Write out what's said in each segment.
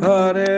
Hare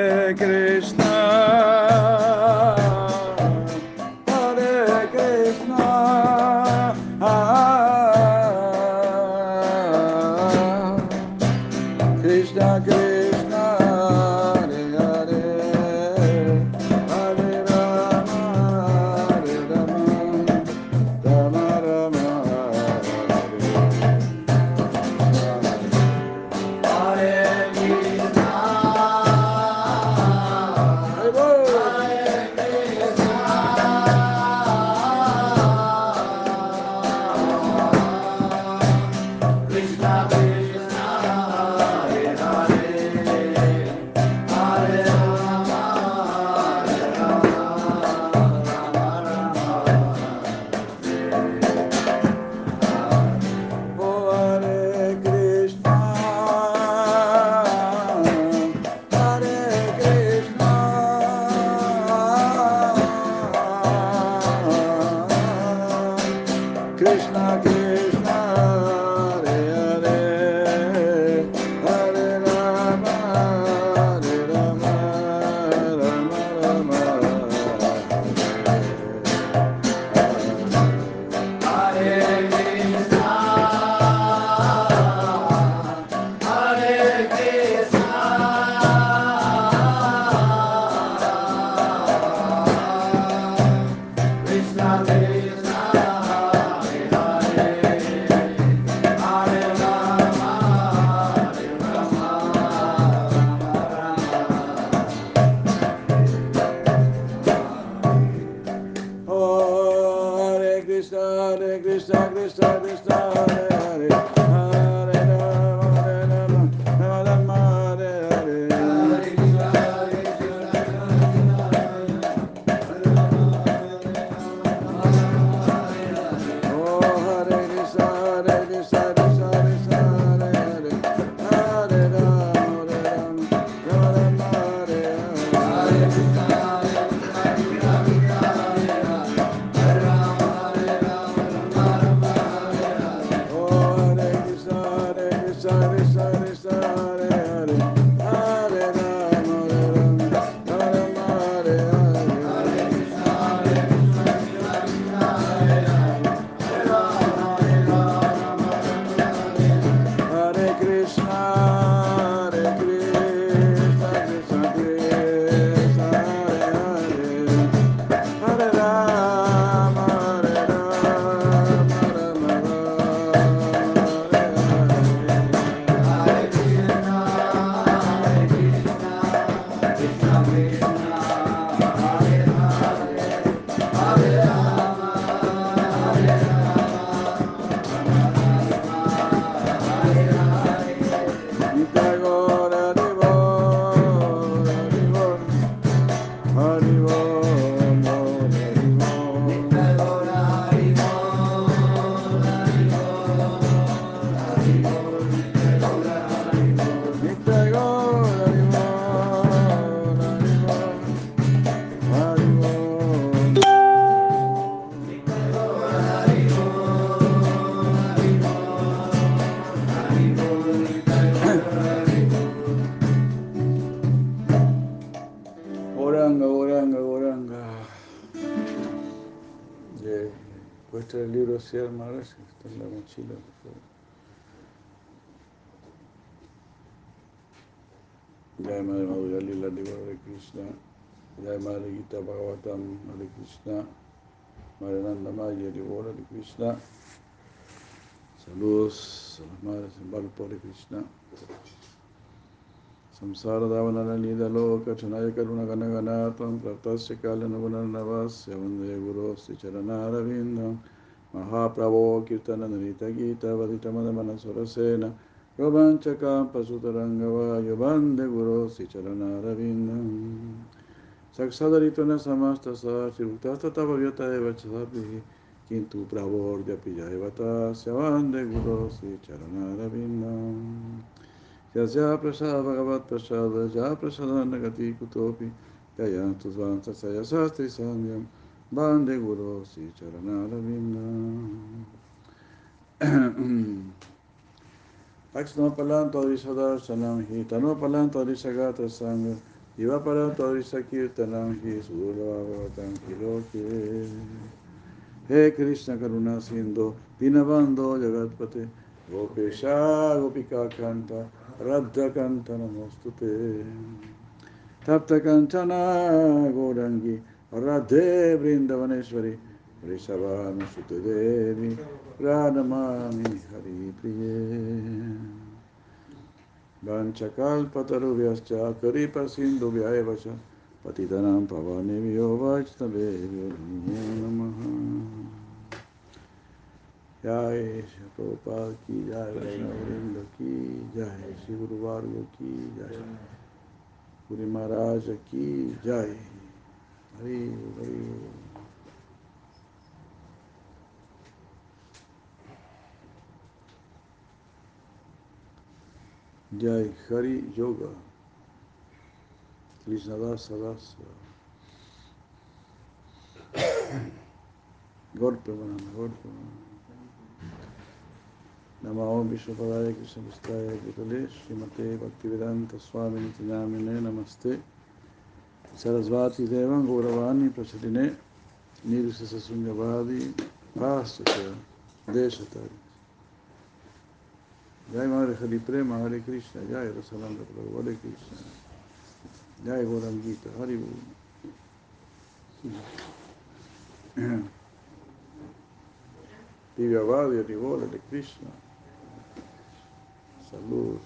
así, Maharaj, está en la mochila, por favor. Jai Madre Diva Hare Krishna. Jai Madre Gita Bhagavatam Hare Krishna. Madre Nanda Maya Diva Hare Krishna. Saludos a las madres en Valpo Hare Krishna. Samsara Davanana Nida Loka Chanaya Karuna Gana Ganatam Praptasya Kalana Gunarnavasya Vande Guru Sri Charanara Vindam Mahaprabho Kirtana Narita Gita Vadita Madamana Surasena Yovancha Kampa Sutarangava Yovande Guru Sri Charanara Vindam Saksadarita Samasta Sa Shirutasta Tavavyata Eva Kintu Pravorja Pijayavata Syavande Guru Sri Charanara Vindam Bande guru si palanto adrisadar sanam hi palanto adrisagata sangha. Iva palanto adrisakirtanam hi sudurvavatam kiloke. He Krishna Karuna Sindhu Dinabando Jagatpate. Gopesha Gopika Kanta Radha Kanta Namostute Tapta Kantana Gorangi Radhe वृंदवनेश्वरी वृषभानुसुतदेवी राधमामि हरिप्रिये। वाञ्छकाल्पतरुभ्यश्च करिपसिन्धुभ्य एव च पतितनां पवनेभ्यो वैष्णवेभ्यो नमः। जय गोपाल की जय वैष्णवृंद की जय श्री गुरुवार्ग की जय महाराज की जय। Maharaj ki Jai Hari Yoga. Krishna Dasa Golpe Manana, golpe Namo Vishnu Padaya Krishna Vistaya Bhutale Srimate Bhaktivedanta Swami Nitinamine Namaste Sarasvati Devan Gauravani Prasadine Nirvisa Sasunyavadi Pascha Deshatari Jai Madre Hari Prema Hare Krishna Jai Rasalanda Prabhu Hare Krishna Jai Gaurangita Hari Divya Bhadi Haribol Hare Krishna. Salud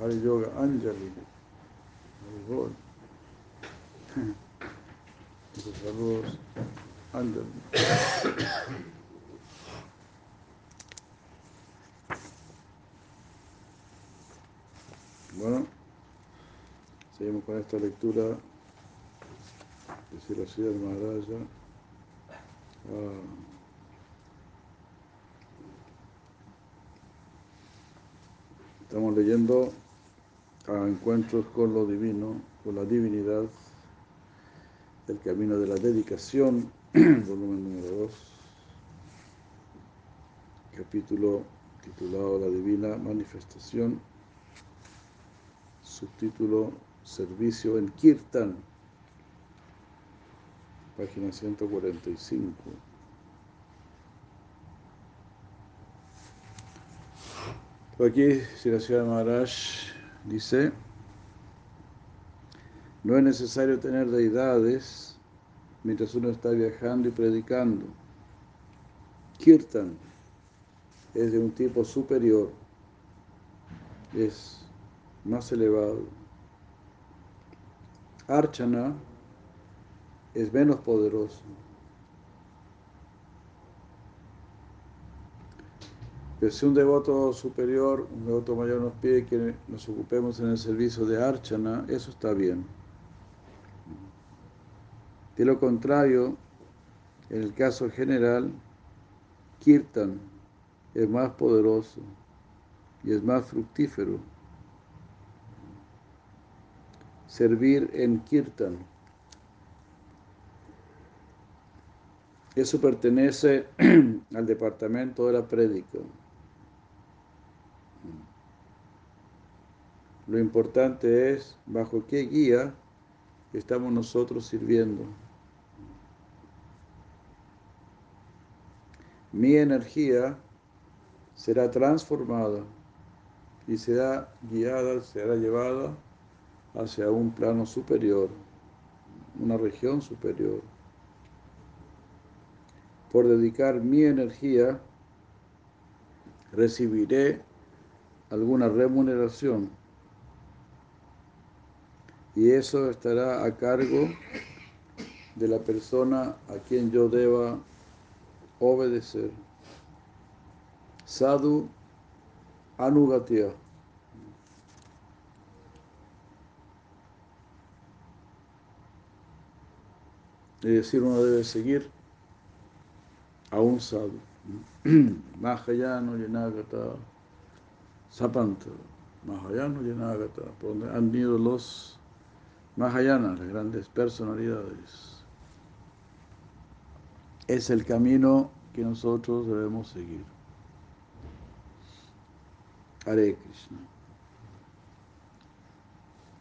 Hari Yoga Anjali. Saludos Anjali. Bueno, seguimos con esta lectura de Siracía Maharaja. Ah, estamos leyendo a encuentros con lo divino, con la divinidad, el camino de la dedicación, volumen número 2, capítulo titulado La Divina Manifestación subtítulo Servicio en Kirtan, página 145. Aquí, Siracía Maharaj dice, no es necesario tener deidades mientras uno está viajando y predicando. Kirtan es de un tipo superior, es más elevado. Archana es menos poderoso. Pero si un devoto superior, un devoto mayor nos pide que nos ocupemos en el servicio de Archana, eso está bien. De lo contrario, en el caso general, Kirtan es más poderoso y es más fructífero. servir en Kirtan. Eso pertenece al departamento de la prédica. Lo importante es bajo qué guía estamos nosotros sirviendo. Mi energía será transformada y será guiada, será llevada hacia un plano superior, una región superior. Por dedicar mi energía, recibiré alguna remuneración y eso estará a cargo de la persona a quien yo deba obedecer. Sadhu Anugatya. Es decir, uno debe seguir a un sadhu. Mahayano Yanagata Sapanta. Mahayano Yanagata. Por donde han los Mahayanas, las grandes personalidades. Es el camino que nosotros debemos seguir. Hare Krishna.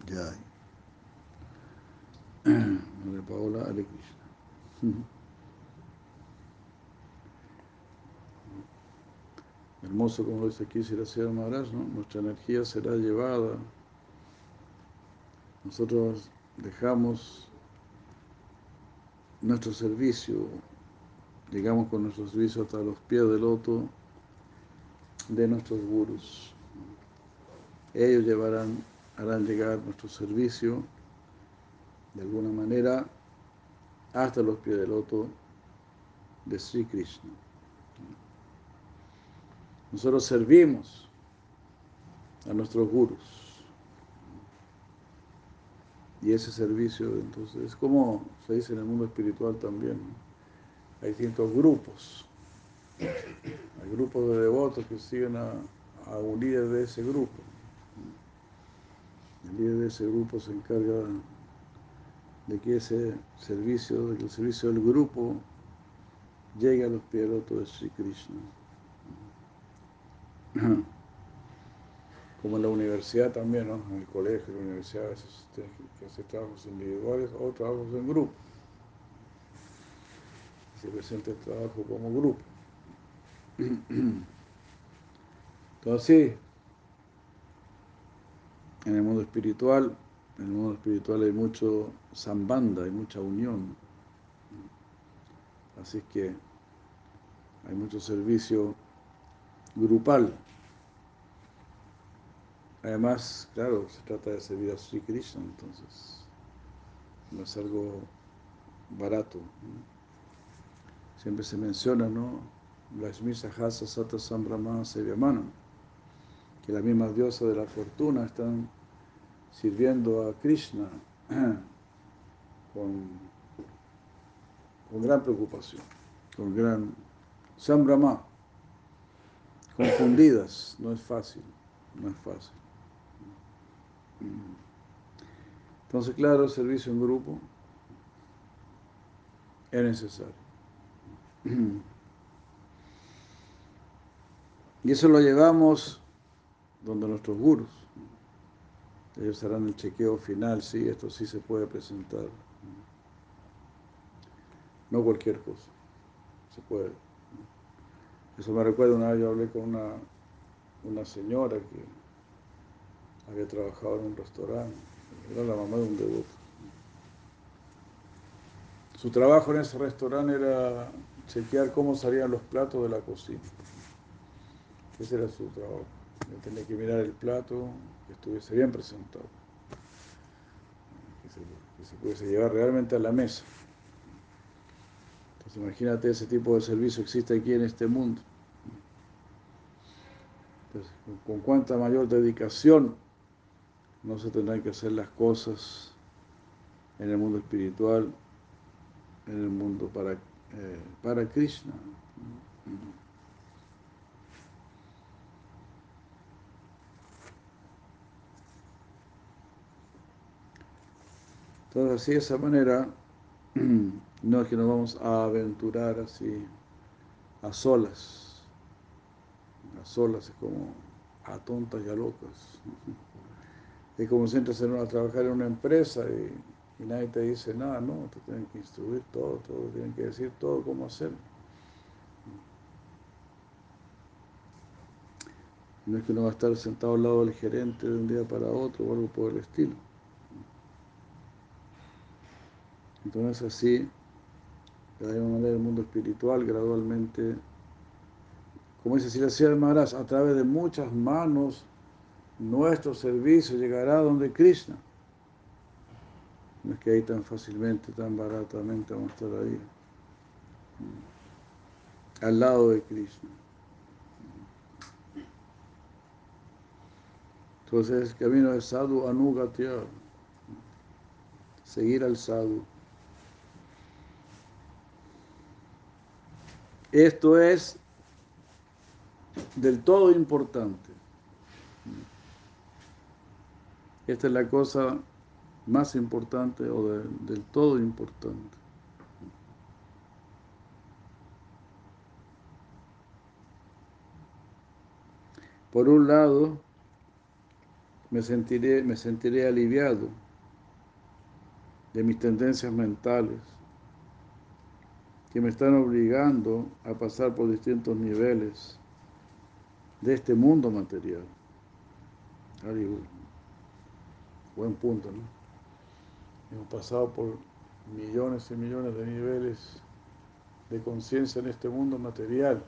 Jai. Madre Paola, Hare Krishna. Hermoso como lo dice aquí Siracía Maharaj, ¿no? Nuestra energía será llevada. Nosotros dejamos nuestro servicio, llegamos con nuestro servicio hasta los pies del loto de nuestros gurus. Ellos llevarán, harán llegar nuestro servicio de alguna manera hasta los pies del loto de Sri Krishna. Nosotros servimos a nuestros gurus. Y ese servicio, entonces, es como se dice en el mundo espiritual también. Hay distintos grupos. Hay grupos de devotos que siguen a, a un líder de ese grupo. El líder de ese grupo se encarga de que ese servicio, de que el servicio del grupo llegue a los pies de Sri Krishna. Como en la universidad también, ¿no? En el colegio, en la universidad, a veces tienes que hacer trabajos individuales o trabajos en grupo. Se presenta el trabajo como grupo. Entonces, en el mundo espiritual, en el mundo espiritual hay mucho sambanda, hay mucha unión. Así es que hay mucho servicio grupal. Además, claro, se trata de servir a Sri Krishna, entonces no es algo barato. Siempre se menciona, ¿no? Lakshmi Sahasa Sata Sambrahma Sevyamana, que la misma diosa de la fortuna están sirviendo a Krishna con, con gran preocupación, con gran Sambrahma, confundidas, no es fácil, no es fácil. Entonces, claro, el servicio en grupo es necesario. Y eso lo llevamos donde nuestros gurus. Ellos harán el chequeo final, sí, esto sí se puede presentar. No cualquier cosa, se puede. Eso me recuerda una vez yo hablé con una, una señora que había trabajado en un restaurante, era la mamá de un devoto. Su trabajo en ese restaurante era chequear cómo salían los platos de la cocina. Ese era su trabajo. Tenía que mirar el plato, que estuviese bien presentado, que se, que se pudiese llevar realmente a la mesa. Entonces imagínate ese tipo de servicio existe aquí en este mundo. Entonces, con cuánta mayor dedicación no se tendrán que hacer las cosas en el mundo espiritual, en el mundo para, eh, para Krishna. Entonces, así de esa manera, no es que nos vamos a aventurar así a solas. A solas es como a tontas y a locas. Es como si entras a trabajar en una empresa y, nadie te dice nada, no, te tienen que instruir todo, todo, tienen que decir todo cómo hacer. No es que uno va a estar sentado al lado del gerente de un día para otro o algo por el estilo. Entonces así, de la misma manera el mundo espiritual gradualmente, como dice Silasía Maharaj, a través de muchas manos nuestro servicio llegará donde Krishna. No es que ahí tan fácilmente, tan baratamente vamos a estar ahí. Al lado de Krishna. Entonces, camino de sadhu anugatya. Seguir al sadhu. Esto es del todo importante. Esta es la cosa más importante o de, del todo importante. Por un lado, me sentiré, me sentiré aliviado de mis tendencias mentales que me están obligando a pasar por distintos niveles de este mundo material. Buen punto, ¿no? Hemos pasado por millones y millones de niveles de conciencia en este mundo material,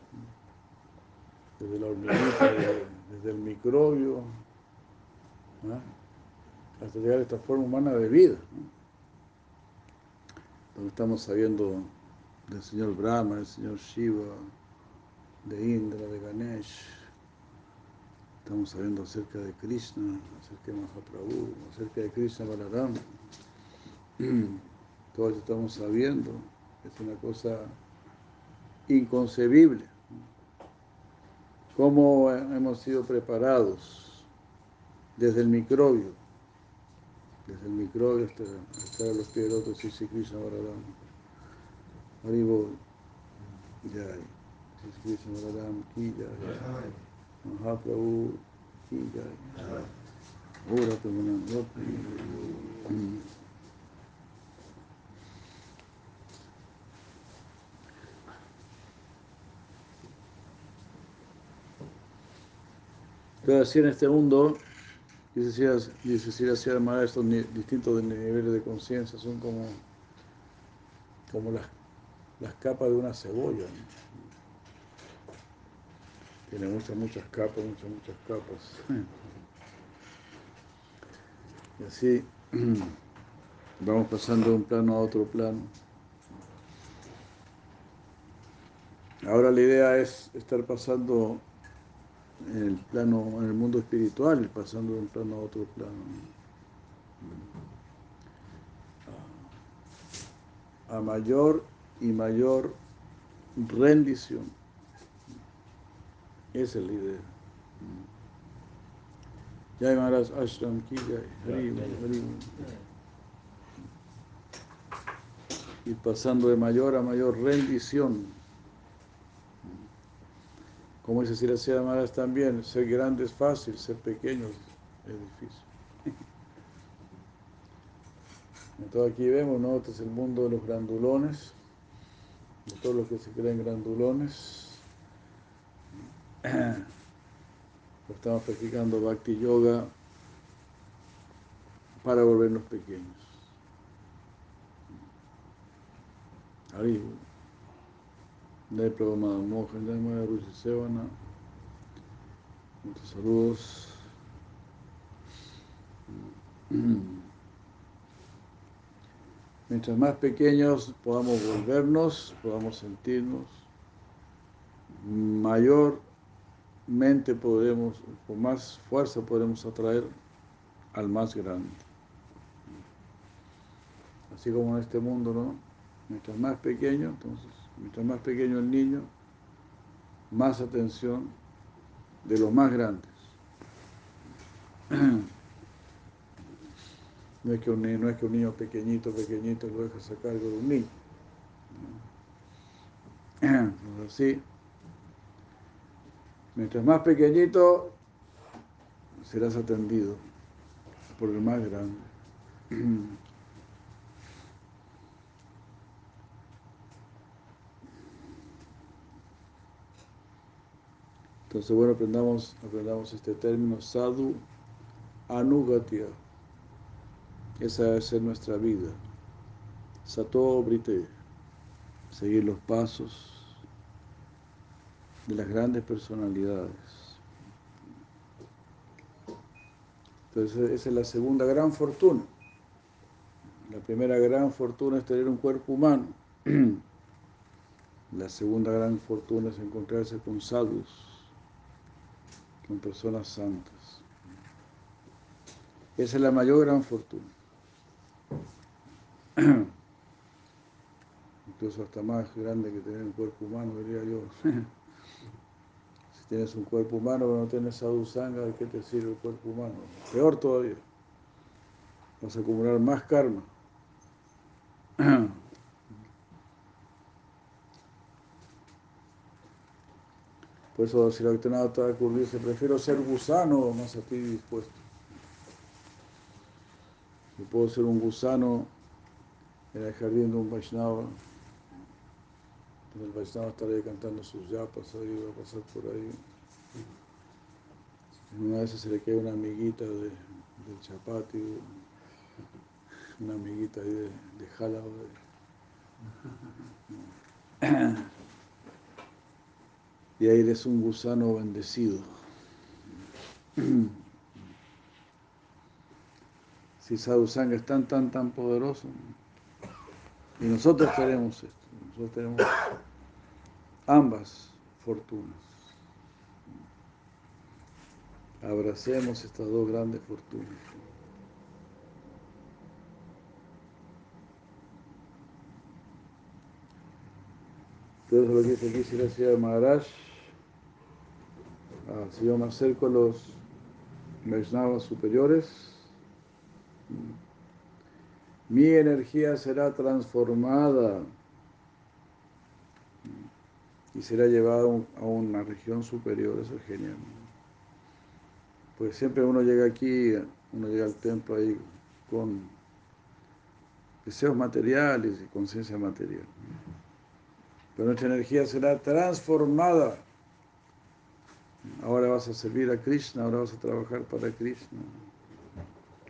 desde la hormiguita, desde, el microbio, hasta llegar a esta forma humana de vida, donde estamos sabiendo del señor Brahma, del señor Shiva, de Indra, de Ganesh. Estamos sabiendo acerca de Krishna, acerca de Mahaprabhu, acerca de Krishna Balaram. Todo eso estamos sabiendo. Es una cosa inconcebible. Cómo hemos sido preparados desde el microbio, desde el microbio hasta, hasta los pies del otro, sí, Krishna Balaram. Haribo Jai. Krishna Balaram Ki. Mahaprabhu Ki Jai. Ora Premanand Entonces, así en este mundo, dice Sri Además, estos distintos niveles de conciencia son como como las, las capas de una cebolla. Tiene muchas, muchas capas, muchas, muchas capas. Y así vamos pasando de un plano a otro plano. Ahora la idea es estar pasando en el plano, en el mundo espiritual, pasando de un plano a otro plano. a mayor y mayor rendición. Es la idea. Jai Maharaj Ashram Ki Jai, Y pasando de mayor a mayor rendición. Como dice Siracía Maharaj también, ser grande es fácil, ser pequeño es difícil. Entonces aquí vemos, ¿no? Este es el mundo de los grandulones, de todos los que se creen grandulones. Estamos practicando Bhakti Yoga para volvernos pequeños. Ahí, de Prabhupada Mohan, de Ruchi Sevana. Muchos saludos. Mientras más pequeños podamos volvernos, podamos sentirnos, mayormente podemos, con más fuerza podremos atraer al más grande. Así como en este mundo, ¿no? Mientras más pequeño, entonces, mientras más pequeño el niño, más atención de los más grandes. No es, que un, no es que un niño pequeñito, pequeñito lo dejas a cargo de un niño. Entonces, así, mientras más pequeñito, serás atendido por el más grande. Entonces, bueno, aprendamos, aprendamos este término, sadhu anugatya. Esa debe ser nuestra vida. Sato Brite, seguir los pasos de las grandes personalidades. Entonces, esa es la segunda gran fortuna. La primera gran fortuna es tener un cuerpo humano. La segunda gran fortuna es encontrarse con sadhus, con personas santas. Esa es la mayor gran fortuna. Incluso hasta más grande que tener un cuerpo humano, diría yo. tienes un cuerpo humano pero no tienes sadhusanga, ¿de qué te sirve el cuerpo humano? Peor todavía. Vas a acumular más karma. Por eso si la Thakur dice, prefiero ser gusano más a ti dispuesto. Yo puedo ser un gusano en el jardín de un Vaishnava. El Vaishnava estará cantando sus yapas ahí, va a pasar por ahí. Una vez se le queda una amiguita de, del chapati, una amiguita ahí de, de. Y ahí eres un gusano bendecido. Si Sadhusanga es tan, tan, tan poderoso, y nosotros tenemos esto, nosotros tenemos ambas fortunas. Abracemos estas dos grandes fortunas. Entonces lo que dice aquí, si la ciudad de Maharaj, ah, si yo me acerco los Vaishnavas superiores, mi energía será transformada y será llevada a una región superior, eso es genial. Pues siempre uno llega aquí, uno llega al templo ahí con deseos materiales y conciencia material. Pero nuestra energía será transformada. Ahora vas a servir a Krishna, ahora vas a trabajar para Krishna.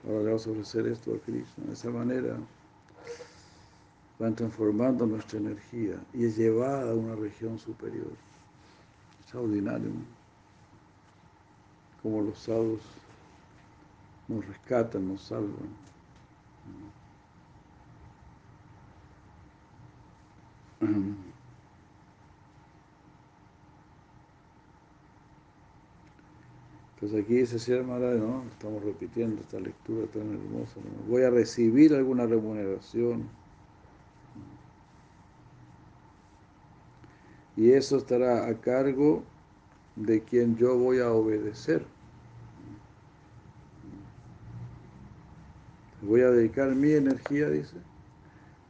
Ahora le vamos a ofrecer esto a Krishna. De esa manera van transformando nuestra energía y es llevada a una región superior. Extraordinario. Como los sadhus nos rescatan, nos salvan. Entonces aquí dice Sierra Maharaj, ¿no? Estamos repitiendo esta lectura tan hermosa. Voy a recibir alguna remuneración. Y eso estará a cargo de quien yo voy a obedecer. Voy a dedicar mi energía, dice.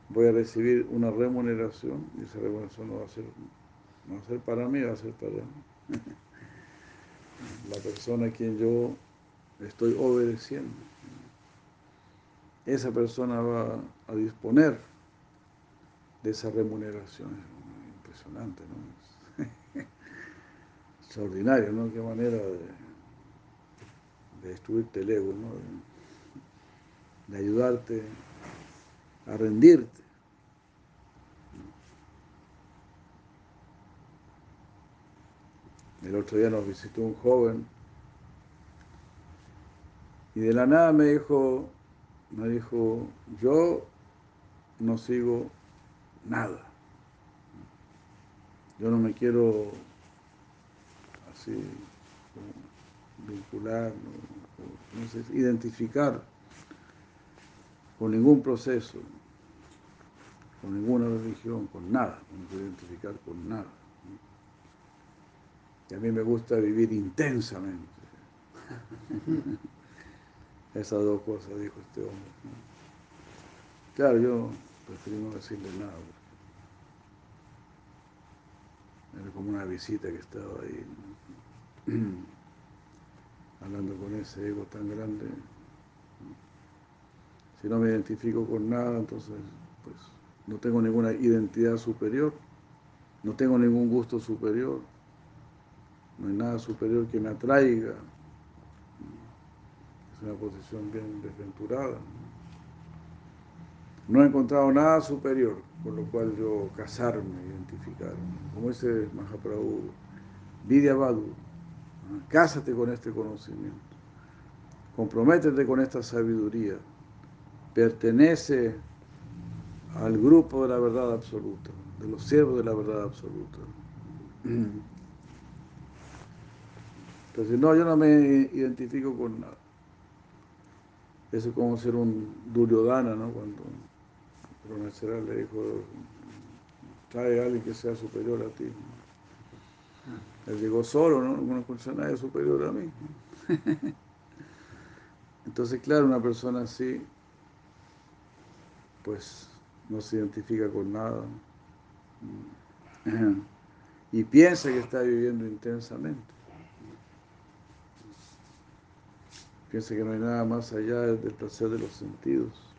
Voy a recibir una remuneración. Y esa remuneración no va a ser, no va a ser para mí, va a ser para la persona a quien yo estoy obedeciendo. Esa persona va a disponer de esa remuneración. Impresionante, ¿no? Extraordinario, ¿no? Qué manera de, de destruirte el ego, ¿no? De, de ayudarte a rendirte. El otro día nos visitó un joven y de la nada me dijo, me dijo, yo no sigo nada. Yo no me quiero así vincular, no, sé, identificar con ningún proceso, con ninguna religión, con nada, no me quiero identificar con nada. Y a mí me gusta vivir intensamente. Esas dos cosas dijo este hombre. Claro, yo preferí no decirle nada. Era como una visita que estaba ahí, hablando con ese ego tan grande. Si no me identifico con nada, entonces pues no tengo ninguna identidad superior, no tengo ningún gusto superior. No hay nada superior que me atraiga. Es una posición bien desventurada. He encontrado nada superior con lo cual yo casarme, identificarme. Como dice Mahaprabhu, Vidya Badu, cásate con este conocimiento, comprométete con esta sabiduría, pertenece al grupo de la verdad absoluta, de los siervos de la verdad absoluta. Entonces, no, yo no me identifico con nada. Eso es como ser un Duryodhana, ¿no? Cuando Pronacera le dijo, trae a alguien que sea superior a ti. Él llegó solo, ¿no? No conoce a nadie superior a mí. Entonces, claro, una persona así, pues no se identifica con nada. y piensa que está viviendo intensamente. Piensa que no hay nada más allá del placer de los sentidos.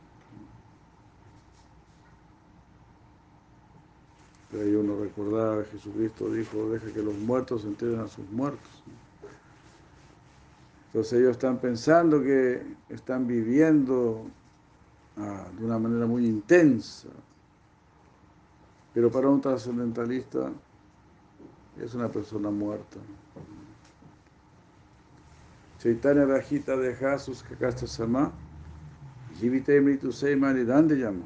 Pero ahí uno recordaba, Jesucristo dijo, deja que los muertos entreguen a sus muertos. Entonces ellos están pensando que están viviendo ah, de una manera muy intensa. Pero para un trascendentalista es una persona muerta. Chaitanya Rajita deja sus kakasta sama, Jivita Imritu Seima dónde llama.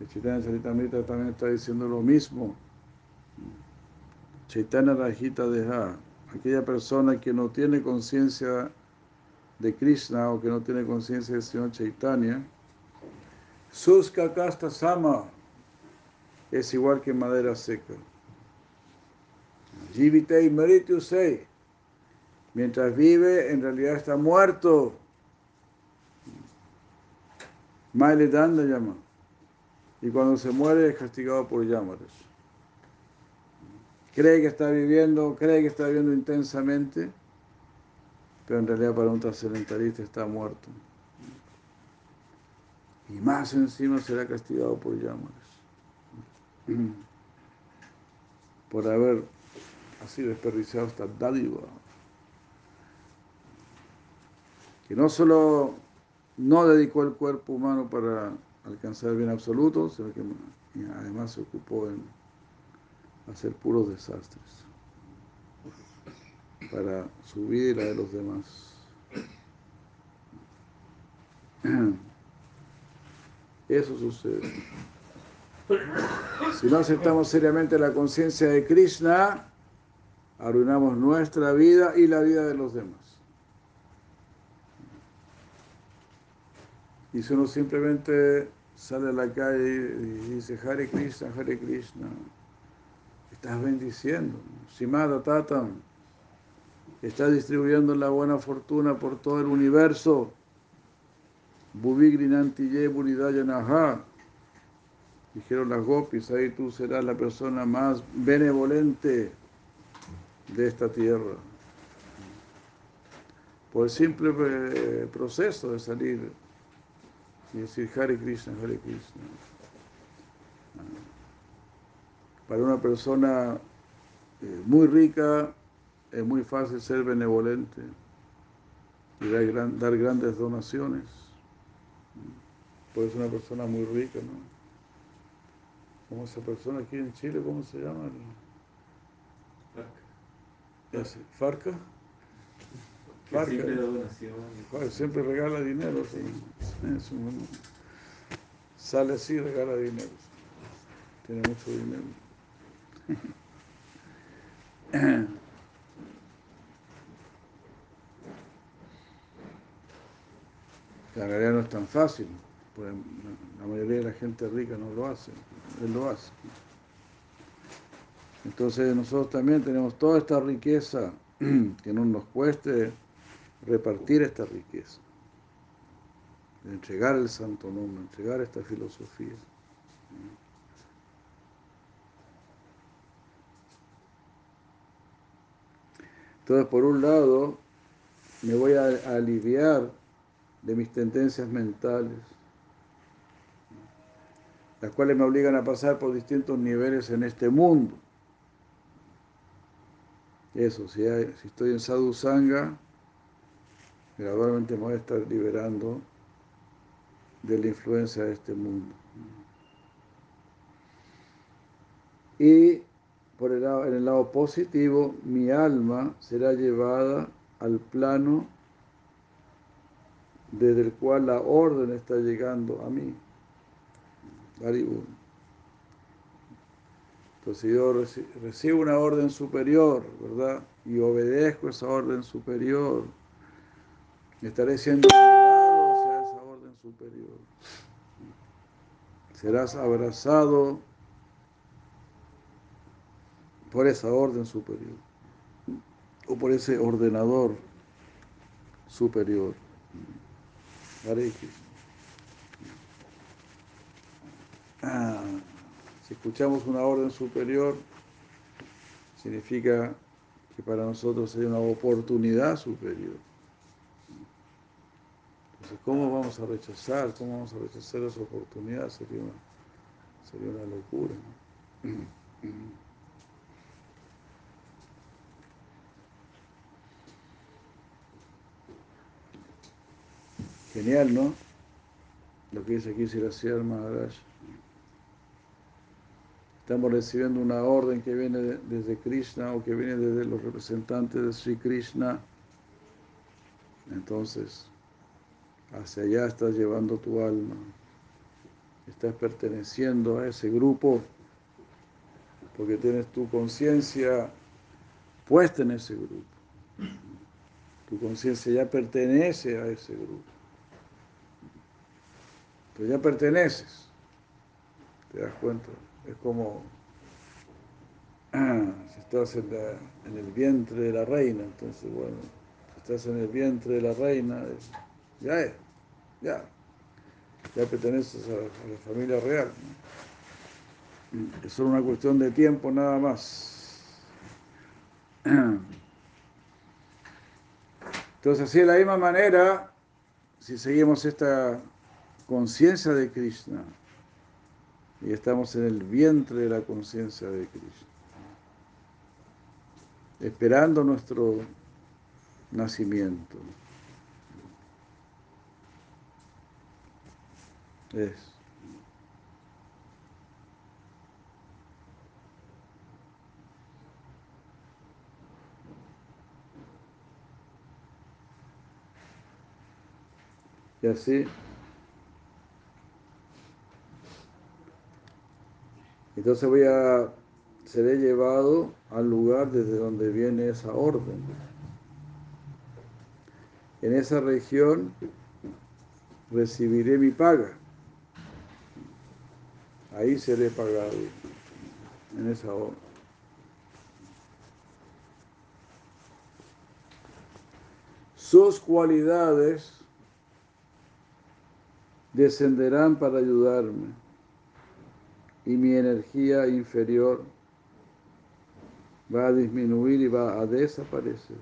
El Chaitanya Charitamrita también está diciendo lo mismo. Chaitanya Rajita deja, aquella persona que no tiene conciencia de Krishna o que no tiene conciencia del Señor Chaitanya, sus kakasta sama es igual que madera seca. Jivitei Sei Mientras vive, en realidad está muerto. Maile Danda llama. Y cuando se muere es castigado por llamares. Cree que está viviendo, cree que está viviendo intensamente, pero en realidad para un trascendentalista está muerto. Y más encima será castigado por llamares. Por haber así desperdiciado esta dádiva. que no solo no dedicó el cuerpo humano para alcanzar el bien absoluto, sino además se ocupó en hacer puros desastres para su vida y la de los demás. Eso sucede. Si no aceptamos seriamente la conciencia de Krishna, arruinamos nuestra vida y la vida de los demás. Y si uno simplemente sale a la calle y dice Hare Krishna, Hare Krishna, estás bendiciendo. Simada Tatam, estás distribuyendo la buena fortuna por todo el universo. Bubigrinantiye Buridayanaha. Dijeron las gopis, ahí tú serás la persona más benevolente de esta tierra. Por el simple eh, proceso de salir y decir Hare Krishna, Hare Krishna. Para una persona eh, muy rica es muy fácil ser benevolente y dar, grandes donaciones. Puede ser una persona muy rica, ¿no? Como esa persona aquí en Chile, ¿cómo se llama? Farca. ¿Farca? Siempre, siempre regala dinero. Sale así y regala dinero. Tiene mucho dinero. La realidad no es tan fácil, pues la mayoría de la gente rica no lo hace, él lo hace. Entonces nosotros también tenemos toda esta riqueza que no nos cueste repartir esta riqueza, entregar el santo nombre, entregar esta filosofía. Entonces, por un lado, me voy a aliviar de mis tendencias mentales, las cuales me obligan a pasar por distintos niveles en este mundo. Eso, si, si estoy en sadhu sangha, gradualmente me voy a estar liberando de la influencia de este mundo. Y por el lado, en el lado positivo, mi alma será llevada al plano desde el cual la orden está llegando a mí. Entonces yo recibo una orden superior, ¿verdad? Y obedezco esa orden superior estaré siendo llevado hacia esa orden superior. Serás abrazado por esa orden superior o por ese ordenador superior. Ah, Si escuchamos una orden superior, significa que para nosotros hay una oportunidad superior. Entonces, ¿cómo vamos a rechazar? ¿Cómo vamos a rechazar esa oportunidad? Sería una, sería una locura. Genial, ¿no? Lo que dice aquí Siracía Maharaj. Estamos recibiendo una orden que viene desde Krishna o que viene desde los representantes de Sri Krishna. Entonces, hacia allá estás llevando tu alma. Estás perteneciendo a ese grupo porque tienes tu conciencia puesta en ese grupo. Tu conciencia ya pertenece a ese grupo. Tú ya perteneces. ¿Te das cuenta? Es como si estás en, el vientre de la reina, entonces bueno, si estás en el vientre de la reina, ya es, ya, ya perteneces a, la familia real. Es solo una cuestión de tiempo nada más. Entonces, así de la misma manera, si seguimos esta conciencia de Krishna, y estamos en el vientre de la conciencia de Cristo, esperando nuestro nacimiento. Es. Y así Entonces voy a, seré llevado al lugar desde donde viene esa orden. En esa región recibiré mi paga. Ahí seré pagado, en esa orden. Sus cualidades descenderán para ayudarme y mi energía inferior va a disminuir y va a desaparecer.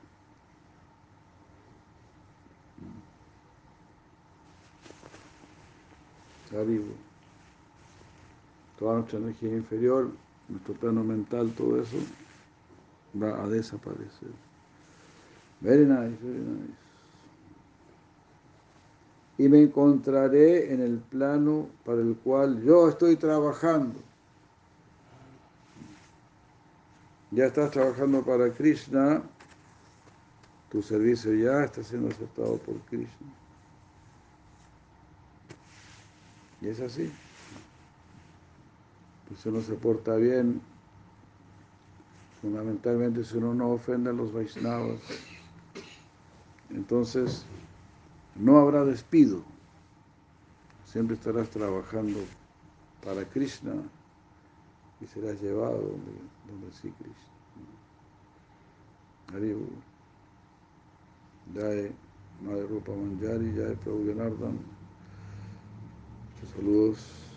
vivo. Toda nuestra energía inferior, nuestro plano mental, todo eso va a desaparecer. Very nice, very nice. Y me encontraré en el plano para el cual yo estoy trabajando. Ya estás trabajando para Krishna, tu servicio ya está siendo aceptado por Krishna. Y es así. Pues si uno se porta bien, fundamentalmente si uno no ofende a los Vaishnavas, entonces no habrá despido. Siempre estarás trabajando para Krishna y serás llevado donde, sí Krishna. Haribu. Jai Madre Rupa Manjari, Jai Prabhu Muchos saludos.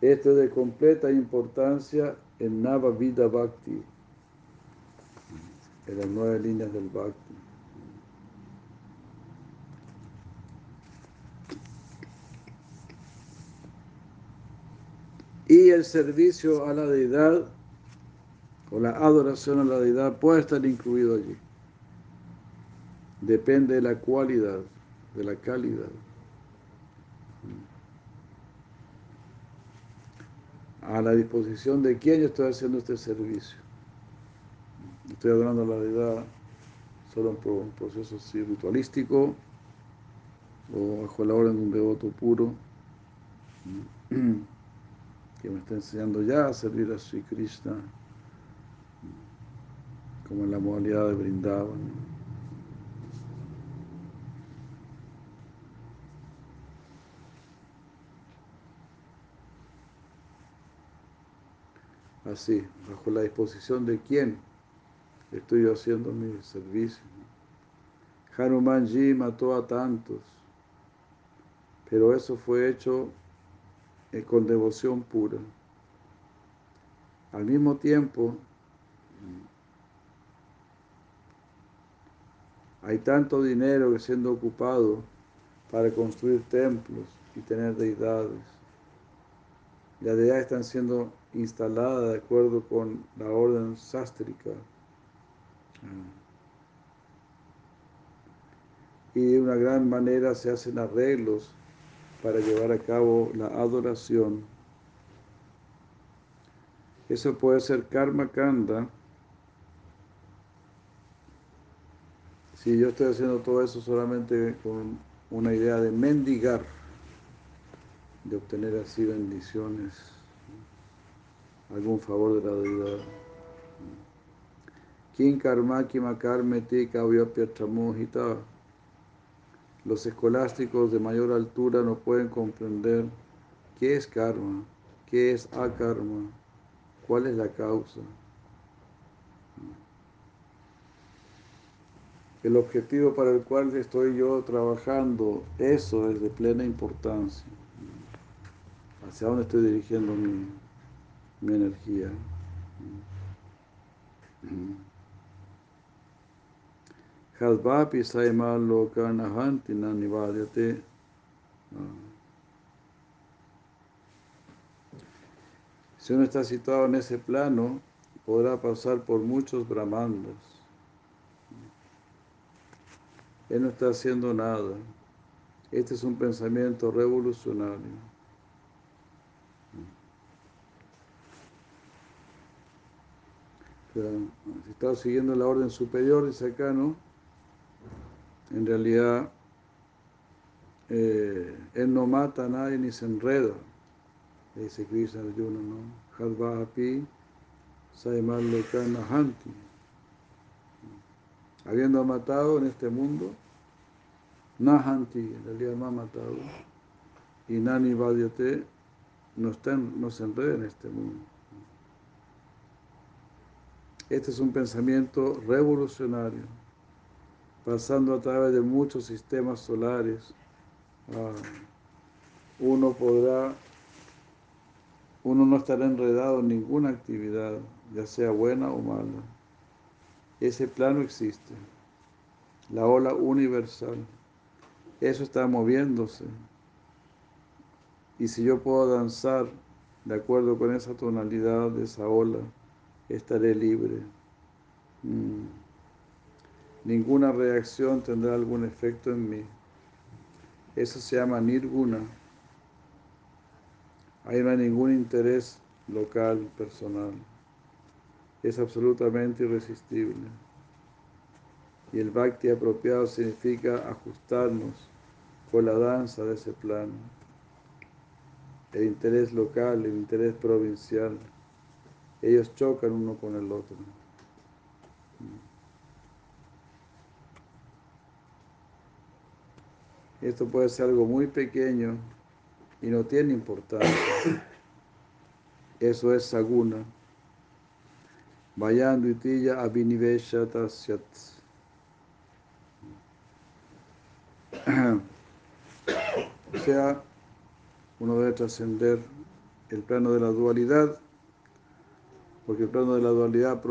Esto es de completa importancia en Nava Vida Bhakti, en las nueve líneas del Bhakti. Y el servicio a la deidad o la adoración a la deidad puede estar incluido allí. Depende de la cualidad, de la calidad. A la disposición de quién yo estoy haciendo este servicio. Estoy adorando la deidad solo por un proceso ritualístico o bajo la orden de un devoto puro que me está enseñando ya a servir a Sri Krishna como en la modalidad de Brindavan. Así, bajo la disposición de quién estoy yo haciendo mi servicio. Hanumanji mató a tantos, pero eso fue hecho eh, con devoción pura. Al mismo tiempo, hay tanto dinero que siendo ocupado para construir templos y tener deidades. Las deidades están siendo instaladas de acuerdo con la orden sástrica. Y de una gran manera se hacen arreglos para llevar a cabo la adoración. Eso puede ser karma kanda. Si yo estoy haciendo todo eso solamente con una idea de mendigar, de obtener así bendiciones, algún favor de la deidad. Kim karma kimakarmeti kavyapyatramohita. Los escolásticos de mayor altura no pueden comprender qué es karma, qué es akarma, cuál es la causa. El objetivo para el cual estoy yo trabajando, eso es de plena importancia. Hacia dónde estoy dirigiendo mi, mi energía. Si uno está situado en ese plano, podrá pasar por muchos brahmandas. Él no está haciendo nada. Este es un pensamiento revolucionario. Si está siguiendo la orden superior, dice acá, ¿no? En realidad, eh, él no mata a nadie ni se enreda, dice Krishna Arjuna, ¿no? Hadvahapi Saimal Hanti. Habiendo matado en este mundo, Nahanti, en realidad no ha matado, y Nani Vadyate no, está no se enreda en este mundo. Este es un pensamiento revolucionario, pasando a través de muchos sistemas solares. uno podrá, uno no estará enredado en ninguna actividad, ya sea buena o mala. Ese plano existe, la ola universal. Eso está moviéndose. Y si yo puedo danzar de acuerdo con esa tonalidad de esa ola, estaré libre. Mm. Ninguna reacción tendrá algún efecto en mí. Eso se llama nirguna. Ahí no hay ningún interés local, personal. Es absolutamente irresistible. Y el bhakti apropiado significa ajustarnos con la danza de ese plano. El interés local, el interés provincial ellos chocan uno con el otro. Esto puede ser algo muy pequeño y no tiene importancia. Eso es saguna. Vayan duitilla abhiniveshatasyat. O sea, uno debe trascender el plano de la dualidad porque el plano de la dualidad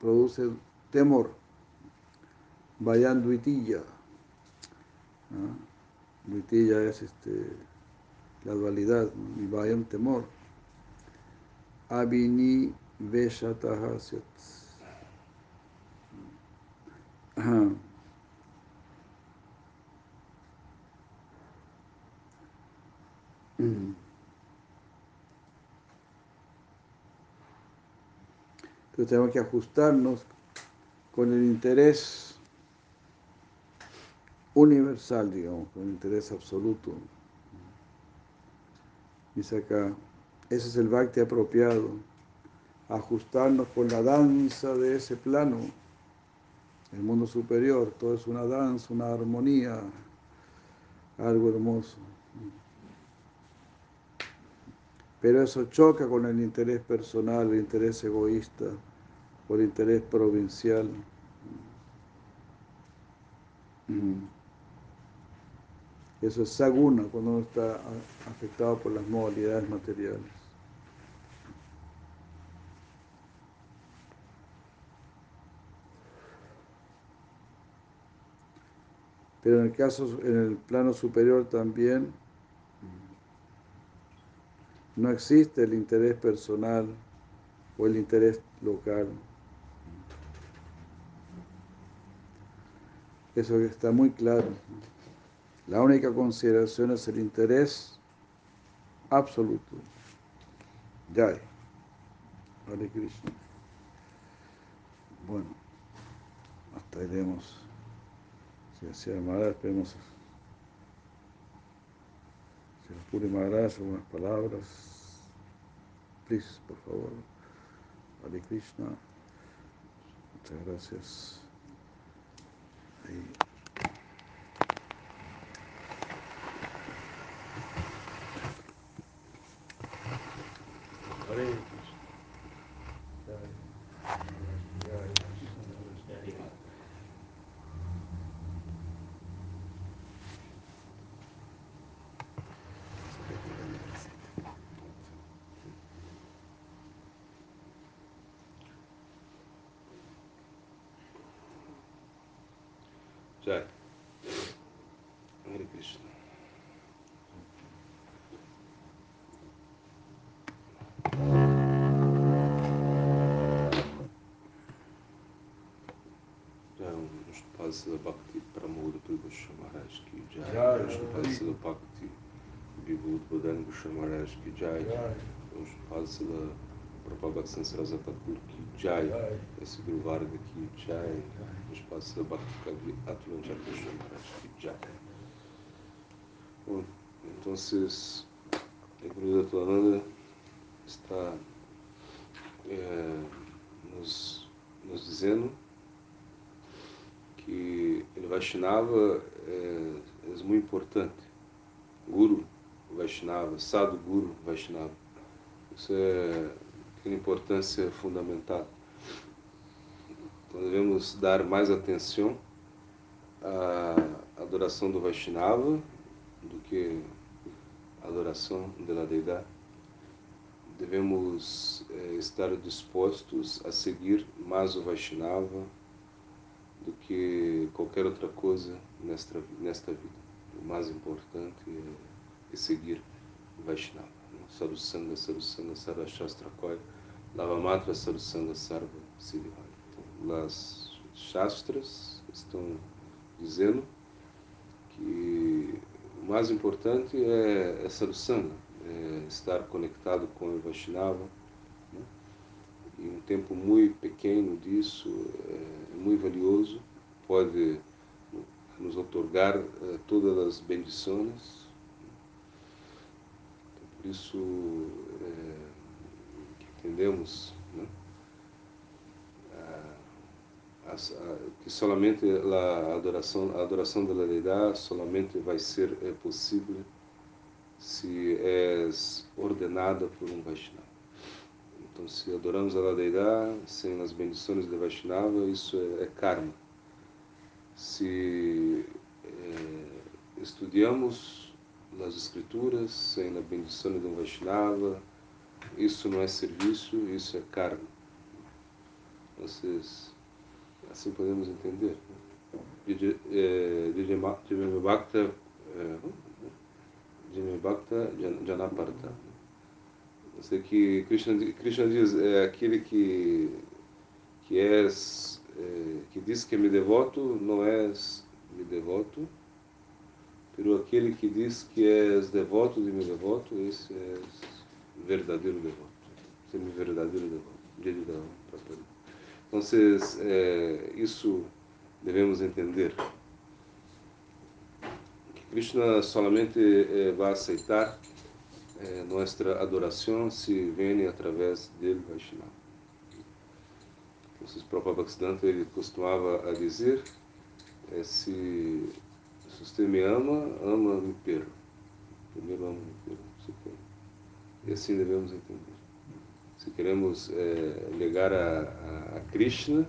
produce temor. Vayan duitilla. Duitilla es este, la dualidad, y vayan temor. Abini Veshatahasyat. tenemos que ajustarnos con el interés universal, digamos, con el interés absoluto. Dice acá, ese es el bhakti apropiado, ajustarnos con la danza de ese plano, el mundo superior, todo es una danza, una armonía, algo hermoso. Pero eso choca con el interés personal, el interés egoísta el interés provincial. Mm. Eso es saguna cuando uno está afectado por las modalidades materiales. Pero en el caso, en el plano superior también, no existe el interés personal o el interés local. Eso está muy claro. La única consideración es el interés absoluto. Jai. Hare Krishna. Bueno, hasta iremos. Si hacía Maharaj, esperemos. Si nos Puri Maharaj, algunas palabras. Please, por favor. Hare Krishna. Muchas gracias. the Parasada Bhakti Pramurti Gosha Maharaj ki Jai, Krishna Parasada Bhakti Vibhut Bodhani Gosha Maharaj ki Jai, Krishna Parasada Prabhupada Sansarasa Thakur ki Jai, esse Gurvarga ki Jai, Krishna Parasada Bhakti Kavli Atulanja Gosha Maharaj ki Jai. Bom, então, a Igreja Atulanda está é, nos, nos dizendo Vaishnava é, é muito importante. Guru Vaishnava, Sadhu Guru Vaishnava. Isso é, tem importância fundamental. Então devemos dar mais atenção à adoração do Vaishnava do que a adoração da deidade. Devemos eh, estar dispostos a seguir mais o Vaishnava do que qualquer outra coisa nesta, nesta vida. O mais importante é, é seguir Vaishnava. Sadhusanga, Sadhusanga, Sarva Shastra Koya, Lavamatra Sadhusanga, Sarva Siddhivaya. Então, as Shastras estão dizendo que o mais importante é, é Sadhusanga, é estar conectado com o Vaishnava. E um tempo muito pequeno disso é, é muito valioso, pode nos otorgar eh, todas as bendições. Então, por isso, eh, que entendemos né? A- que solamente a adoração, a adoração da deidade solamente vai ser eh, possível se és ordenada por um Vaishnava. Então, se adoramos a deidade sem as bendições de Vaishnava, isso é, é karma. Se eh, estudamos as escrituras sem a bendição de um Vaishnava, isso não é serviço, isso é karma. Vocês, assim podemos entender. Jimmy Bhakta, Jimmy Bhakta Jan- Janaparta. Eu sei que Krishna, Krishna diz, é aquele que, que és, é, que diz que é me devoto, não és me devoto, pero aquele que diz que és devoto de me devoto, esse é verdadeiro devoto. Esse é devoto. Então, é, isso devemos entender. Que Krishna solamente eh, vai aceitar eh, adoração se vem através dele Vaishnava. Então, Prabhupada Bhaktisiddhanta ele costumava a dizer eh, se, se você me ama, ama-me primeiro. Primeiro ama-me quer. E assim devemos entender. Se queremos é, ligar a, a, Krishna,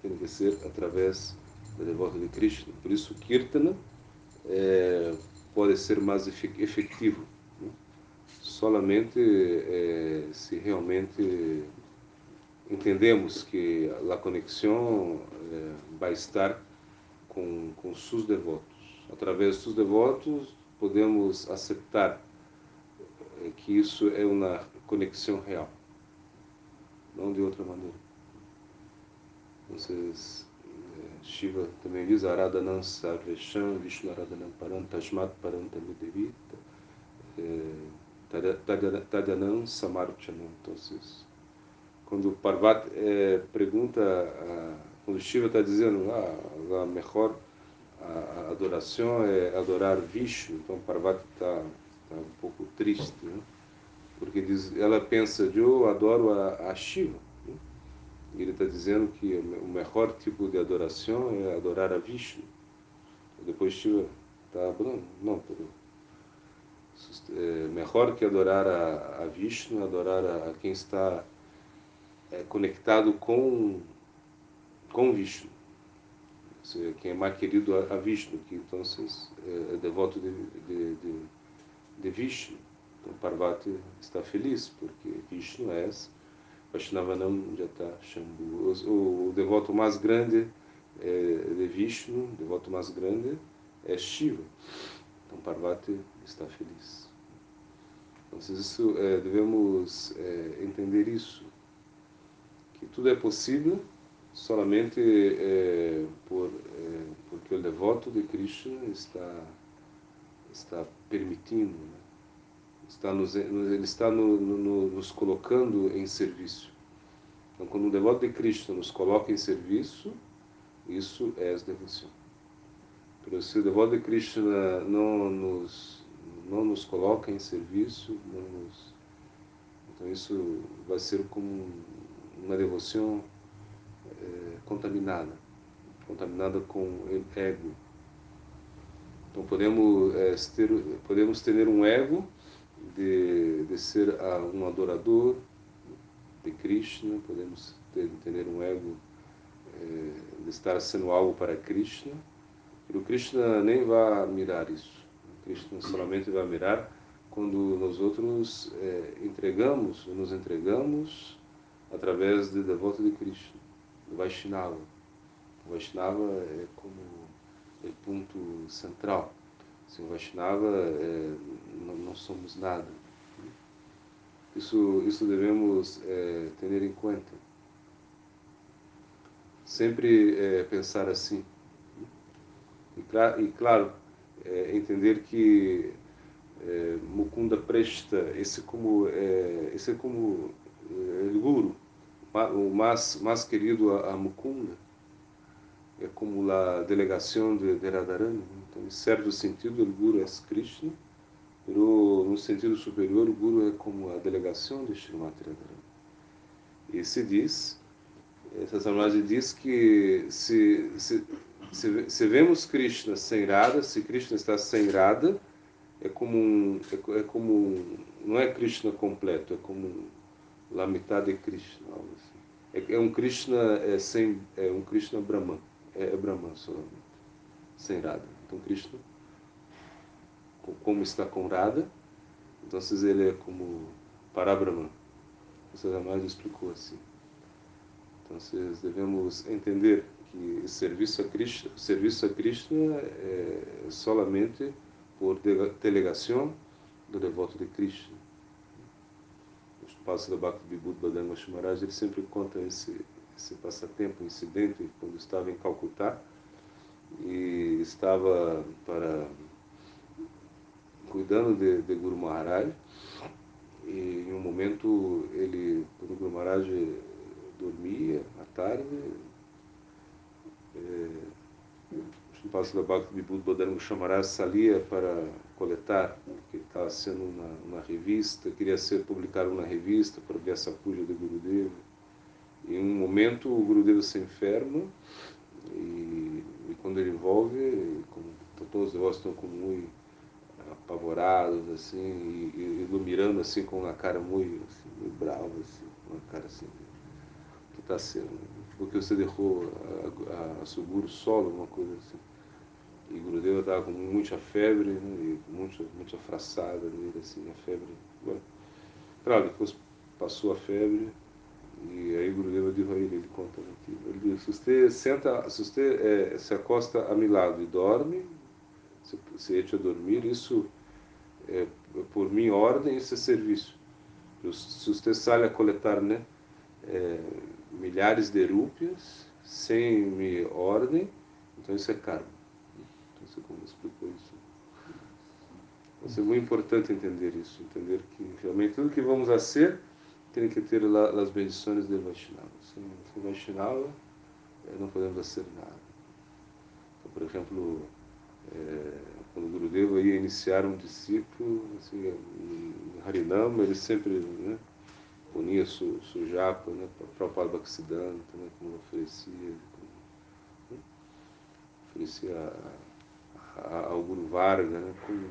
tem que ser através da devota de Krishna. Por isso, Kirtana pode ser mais efetivo. Solamente é, se realmente entendemos que a conexão é, vai estar com, com seus devotos. Através dos devotos, podemos aceitar é, que isso é uma conexão real, não de outra maneira. Vocês, Shiva também diz Aradhanam Sarvesham Vishnu Aradhanam Parantasmat Parantamidevita Tadyanam Samarchanam. Então, quando Parvati é, pergunta, a, quando Shiva está dizendo ah, a melhor adoração é adorar Vishnu, então Parvati está tá um pouco triste, né? porque diz, ela pensa, eu adoro a, a Shiva. Né? E ele está dizendo que o melhor tipo de adoração é adorar a Vishnu. Depois Shiva está falando, não, é melhor que adorar a, a Vishnu, adorar a, a quem está é, conectado com, com Vishnu. Quem é mais querido a, Vishnu, que então é, é devoto de, de, de, de Vishnu. Então Parvati está feliz, porque Vishnu é Vaishnavanam Jata Shambhu. O, o devoto mais grande é, de Vishnu, o devoto mais grande é Shiva. Então Parvati está feliz. Então, isso, é, devemos é, entender isso que tudo é possível solamente é, por, é, porque o devoto de Krishna está está permitindo, né? está nos, ele está no, no, nos colocando em serviço. Então, quando o devoto de Krishna nos coloca em serviço, isso é devoção. Pero se o devoto de Krishna não nos não nos coloca em serviço, não nos, então isso vai ser como uma devoção é, contaminada, contaminada com ego. Então podemos é, ter, podemos ter um ego de, de ser um adorador de Krishna, podemos ter, ter um ego é, de estar sendo algo para Krishna, e o Krishna nem vai mirar isso. O Krishna solamente vai mirar quando nós outros é, entregamos, nos entregamos através de devoto de Krishna, do Vaishnava. O Vaishnava é como o ponto central. Sem o Vaishnava é, não, não, somos nada. Isso, isso devemos é, ter em conta. Sempre é, pensar assim. E, e claro, é, entender que é, Mukunda presta esse como, é, esse como é, guru, o mais, mais querido a, a Mukunda, é como a delegação de, de Radharani. Então, em certo sentido, o Guru é Krishna, mas no sentido superior, o Guru é como a delegação de Srimati Radharani. E se diz, essa samagem diz que se, se, se, se, vemos Krishna sem Radha, se Krishna está sem Radha, é como um, é, é como um, não é Krishna completo, é como lá metade de Krishna, algo assim. É, é um Krishna é, sem, é um Krishna Brahman, é, é Brahman solamente, sem Radha. Então Krishna, como está com Radha, então ele é como Parabrahman. Você jamais explicou assim. Então devemos entender que o serviço a Krishna, serviço a Krishna é solamente por delegação do devoto de Krishna passo da Bhakti Vibhuti Bhadanga Maharaj, ele sempre conta esse, esse passatempo, incidente, quando estava em Calcutá e estava para cuidando de, de Guru Maharaj. E em um momento ele, quando o Guru Maharaj dormia à tarde, é, o passo da Bhakti Vibhuti Bhadanga Maharaj salia para coletar, que estava sendo uma, uma, revista, queria ser publicar uma revista para ver essa puja de Gurudeva. Em um momento o Gurudeva se enferma e, e quando ele envolve, como todos os devotos estão como muito apavorados, assim, e, e, assim com uma cara muito, assim, muito brava, assim. cara assim, que está sendo? Porque você deixou a, a, a Suguru solo, uma coisa assim. E Gurudeva estava com muita febre, né, e muita, muita fraçada nele, assim, a febre. Bueno, claro, depois passou a febre, e aí Gurudeva disse a ele, ele conta aqui, ele disse, se você senta, se você é, se acosta a meu lado e dorme, se, se echa a dormir, isso é, por minha ordem, isso é serviço. Se você sai a coletar né, é, milhares de rúpias sem minha ordem, então isso é karma. Então, você como explicou isso. Então, é muito importante entender isso, entender que realmente tudo que vamos a ser tem que ter as bendições do Vaishnava. Sem, sem Vaishnava, eh, não podemos fazer nada. Então, por exemplo, é, quando o Gurudeva ia iniciar um discípulo, assim, em Harinama, ele sempre né, unia su, sujapa né, Prabhupada Bhaktisiddhanta, né, como oferecia, como, né, oferecia ao Guru Varga, né, como,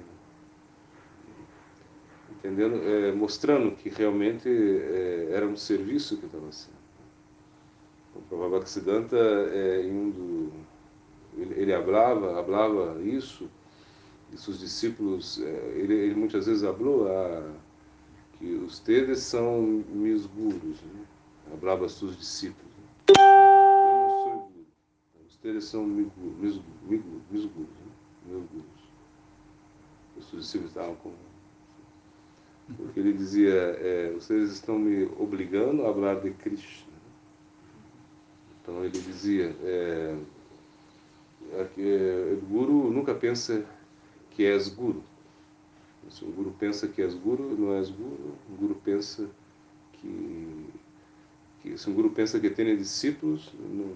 entendendo, é, mostrando que realmente é, era um serviço que estava sendo. O Prabhupada Bhaktisiddhanta, é, um do, ele, ele hablava, hablava isso, e seus discípulos, é, ele, ele muitas vezes falou a, que os tedes são meus gurus, né? hablava a seus discípulos. Né? Eu não sou guru, os tedes são meus gurus, meus, gurus, né? meus gurus. Os seus discípulos estavam com porque ele dizia, é, vocês estão me obrigando a falar de Krishna. Então ele dizia, é, é, o guru nunca pensa que és guru. Se o guru pensa que és guru, não és guru. O guru pensa que, que se um guru pensa que tem discípulos, não,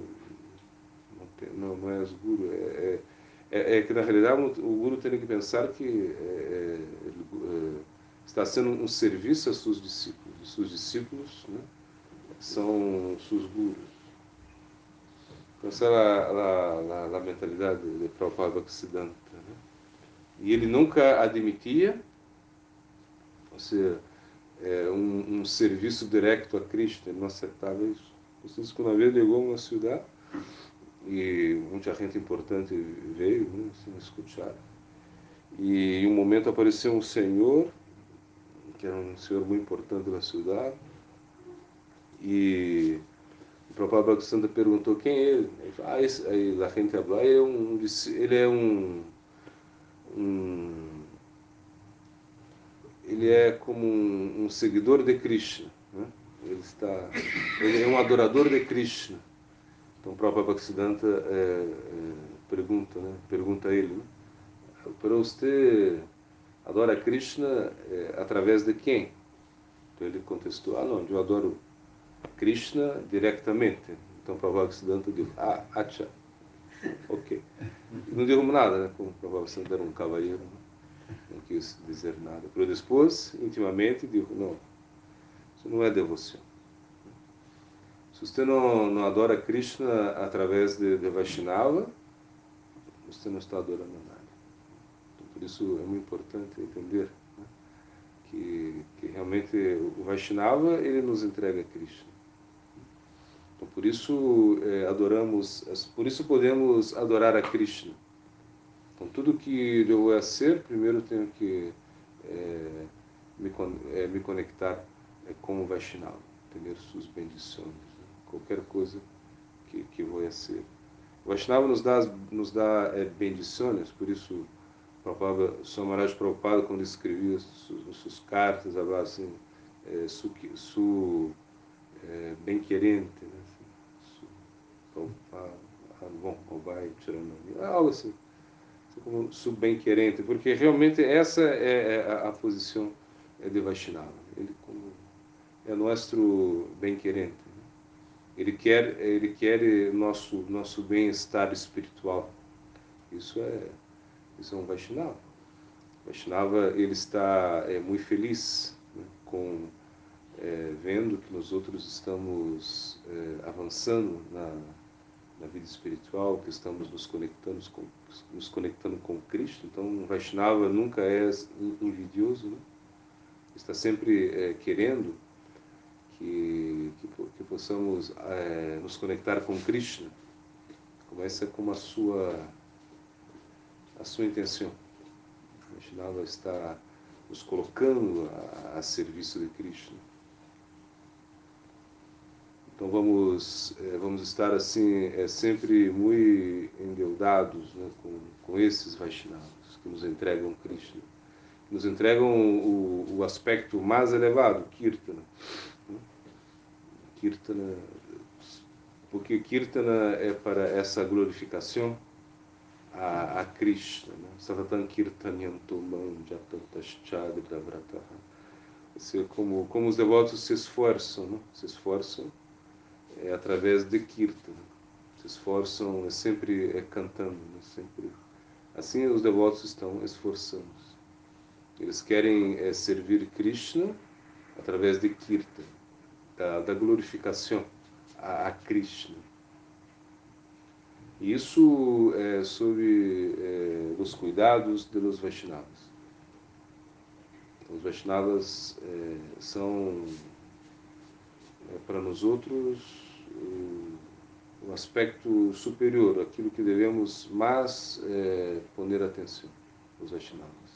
não, não és guru. É, é, é, que na realidade o guru tem que pensar que é, é, está sendo um serviço a seus discípulos. Os seus discípulos né, são seus gurus. Essa é a, a, a, a mentalidade de Prabhupada Bhaktisiddhanta. E ele nunca admitia ou seja, é, um, um, serviço direto a Cristo, ele não aceitava isso. Isso que uma vez chegou a uma cidade e muita gente importante veio né, assim, escutar. E em um momento apareceu um senhor, que era um senhor muito importante da cidade, e o Abel Santa perguntou quem é ele. Ele falou, ah, esse, aí a gente falou, ele é um, ele é um, um ele é como um, um seguidor de Krishna. Né? Ele, está, ele é um adorador de Krishna. Então o próprio Bhaktisiddhanta é, é, pergunta, né? pergunta a ele, né? para você adora Krishna é, através de quem? Então ele contestou, ah não, eu adoro Krishna diretamente. Então o Prabhupada Bhaktisiddhanta disse, ah, acha, ok. Não digo nada, né? como Bhaktisiddhanta era um cavalheiro. Não quis dizer nada. Depois, intimamente, disse: não, isso não é devoção. Se você não, não adora Krishna através de, de Vaishnava, você não está adorando nada. Então, por isso é muito importante entender né, que, que realmente o Vaishnava ele nos entrega Krishna. Então, por isso é, adoramos, por isso podemos adorar a Krishna com tudo que eu vou ser, primeiro tenho que é, me, é, me conectar é, com o Vaishnava, ter suas bendições, né? qualquer coisa que, que vou ser. O Vaishnava nos dá, nos dá é, bendições, por isso Prabhupada, Samaraj Prabhupada, quando escrevia suas, suas cartas, falava assim, é, su, su é, bem-querente, né? Assim, su, Prabhupada, ah, bom, vai tirando algo assim como subbem-querente, porque realmente essa é, é a, posição de Vaishnava. Ele como é nosso bem-querente. Né? Ele quer, ele quer nosso nosso bem-estar espiritual. Isso é isso é um Vaishnava. Vaishnava ele está é, muito feliz né, com é, vendo que nós outros estamos é, avançando na na vida espiritual, que estamos nos conectando com, nos conectando com Cristo. Então, Vaishnava nunca é invidioso, né? está sempre é, querendo que, possamos é, nos conectar com Krishna, começa com a sua a sua intenção. Vaishnava está nos colocando a, a serviço de Krishna. Então vamos é, vamos estar assim é, sempre muito endeudados né, com, com esses Vaishnavas que nos entregam Krishna nos entregam o, o aspecto mais elevado, Kirtana. Kirtana, porque Kirtana é para essa glorificação a, a Krishna. Né? Satatan Kirtanyantomam Jatataschadravrataha. Como, como os devotos se esforçam, né? se esforçam é através de Kirtana. Se esforçam é sempre é cantando, né? sempre. Assim os devotos estão esforçando. Eles querem é, servir Krishna através de Kirtan, da, da glorificação a, a, Krishna. Isso é sob é, os cuidados dos Vaishnavas. Os Vaishnavas é, são, para nós outros, o, o, aspecto superior, aquilo que devemos mais é, poner atenção, os Vaishnavas.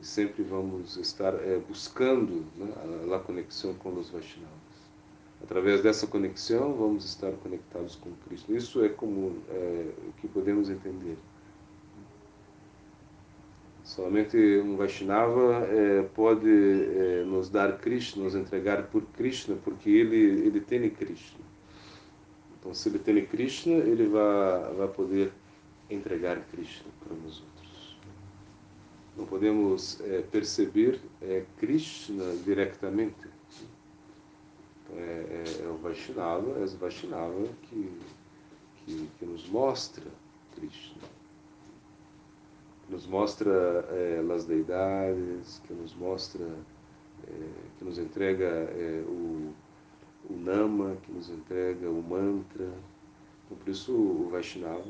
e sempre vamos estar é, buscando né, a, a, conexão com os Vaishnavas. Através dessa conexão, vamos estar conectados com Cristo. Isso é como é, o que podemos entender. Somente um Vaishnava é, pode é, nos dar Krishna, nos entregar por Krishna, porque ele, ele tem Krishna. Então, se ele tem Krishna, ele vai, vai poder entregar Krishna para nós outros não podemos é, perceber Krishna diretamente. Então, é, é, é, o Vaishnava, é o Vaishnava que, que, que nos mostra Krishna, nos mostra é, as deidades, que nos mostra, é, que nos entrega é, o, o Nama, que nos entrega o mantra. Então, por isso o Vaishnava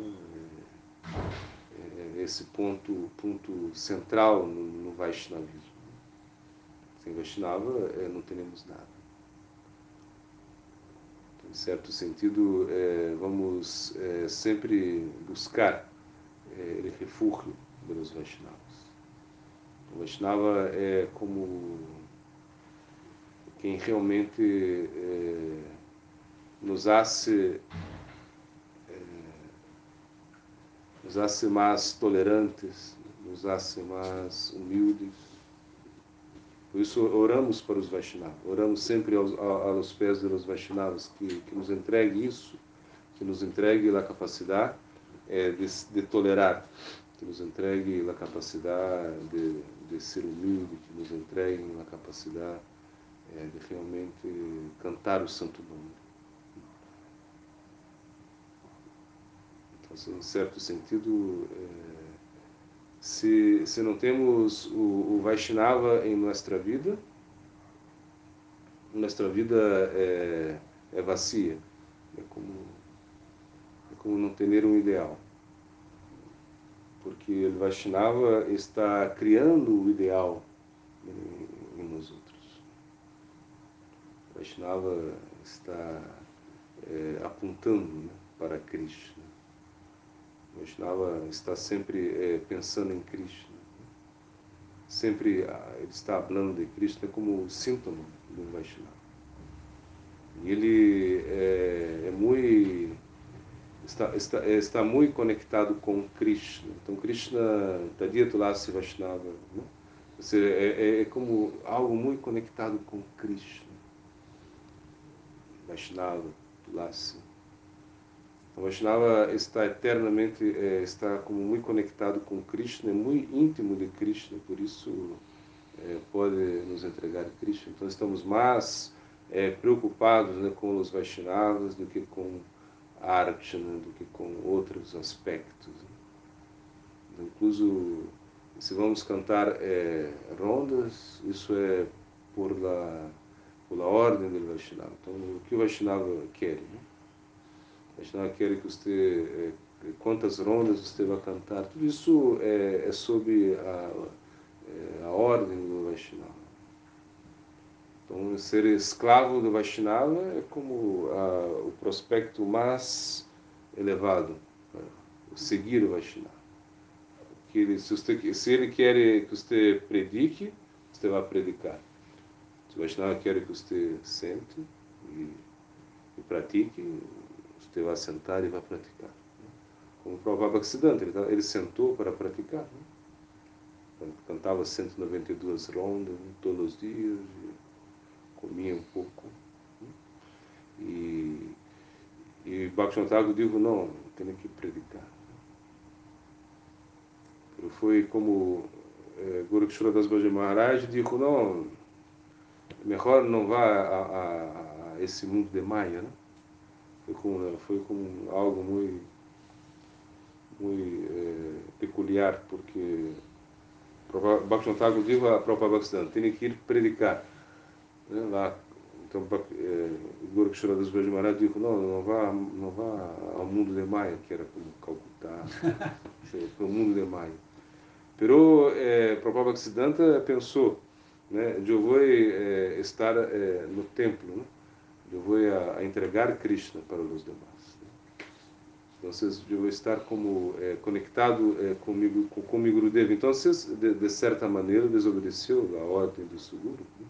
é, esse ponto, ponto central no, no Vaishnavismo. Sem Vaishnava é, não teremos nada. Então, em certo sentido, é, vamos é, sempre buscar é, refúgio pelos Vaishnavas. O Vaishnava é como quem realmente é, nos hace nos hace mais tolerantes, nos hace mais humildes. Por isso oramos para os Vaishnavas, oramos sempre aos, aos pés dos Vaishnavas que, que nos entregue isso, que nos entregue a capacidade é, de, de, tolerar, que nos entregue a capacidade de, de ser humilde, que nos entregue a capacidade é, de realmente cantar o santo nome. Assim, em certo sentido, é, se, se não temos o, o Vaishnava em nossa vida, nossa vida é, é vazia. É como, é como não ter um ideal. Porque o Vaishnava está criando o ideal em, nós outros. O Vaishnava está é, apontando né, para Krishna. Vaishnava está sempre é, pensando em Krishna. Sempre ah, ele está falando de Krishna como síntoma do Vaishnava. E ele é, é muito está, está, está muito conectado com Krishna. Então Krishna está dito lá se Vaishnava, né? Seja, é, é, é, como algo muito conectado com Krishna. Vaishnava, Tulasi. O Vaishnava está eternamente, é, está como muito conectado com Krishna, é muito íntimo de Krishna, por isso é, pode nos entregar Krishna. Então estamos mais é, preocupados né, com os Vaishnavas do que com a Archana, do que com outros aspectos. Incluso, se vamos cantar é, rondas, isso é por la, por la ordem do Vaishnava. Então, o que o Vaishnava quer? Né? Vaishnava quer que você, é, quantas rondas você vai cantar, tudo isso é, é sob a, é, a ordem do Vaishnava. Então, ser escravo do Vaishnava é como a, o prospecto mais elevado, né? seguir o Vaishnava. Que ele, se, você, se ele quer que você predique, você vai predicar. Se o Vaishnava quer que você sente e, e pratique, você vai sentar e vai praticar. Como o Prabhupada Bhaktisiddhanta, ele, ele sentou para praticar. Né? Cantava 192 rondas todos os dias, comia um pouco. Né? E, e Bhaktivinoda disse, não, tem que predicar. Foi como é, Guru Kishore Das Bhajan Maharaj disse, não, melhor não vá a, a, a esse mundo de Maya, né? Foi como, foi como algo muito, muito é, peculiar, porque Bhaktivinoda disse a própria Bhaktivedanta, tem que ir predicar. Né, lá, então, é, Guru Kishore Das Bhajan Maharaj disse, não, não vá, não vá ao mundo de Maya, que era como Calcutá, foi o mundo de Maya. Pero eh, Prabhupada Bhaktisiddhanta pensou, né, eu vou eh, estar eh, no templo, né? eu vou a, a, entregar Krishna para os demais. Né? Então, eu vou estar como eh, conectado eh, comigo, com, com meu Gurudev. Então, de, de, certa maneira, desobedeceu a ordem do Suguru, né?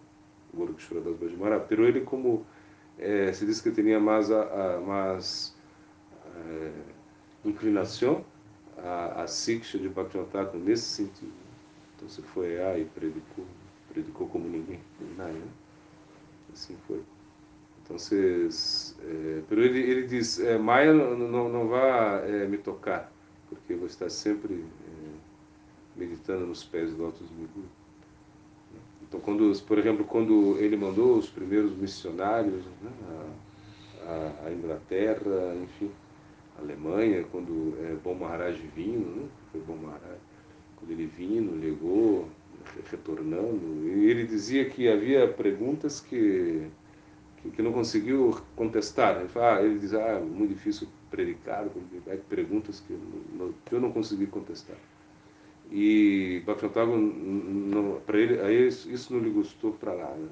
Guru Kishore Das Bhajamara, pero ele como eh, se diz que tinha mais, a, a mais inclinação a, a Siksha de Bhaktivinoda nesse sentido. Então você foi lá e predicou, predicou como ninguém, né? Assim foi. Então vocês, é, ele, ele diz, é, Maia não, não, vá é, me tocar, porque eu vou estar sempre é, meditando nos pés do Altos Migu. Então, quando, por exemplo, quando ele mandou os primeiros missionários né, a Inglaterra, enfim, Alemanha, quando é, Bom Maharaj vindo, né? foi Bom Maharaj, quando ele vindo, ligou, retornando, e ele dizia que havia perguntas que, que, que não conseguiu contestar. Ele, fala, ah, ele diz, ah, é muito difícil predicar, há perguntas que eu não consegui contestar. E Bhaktivinoda para ele, aí isso, isso não lhe gostou para lá, né?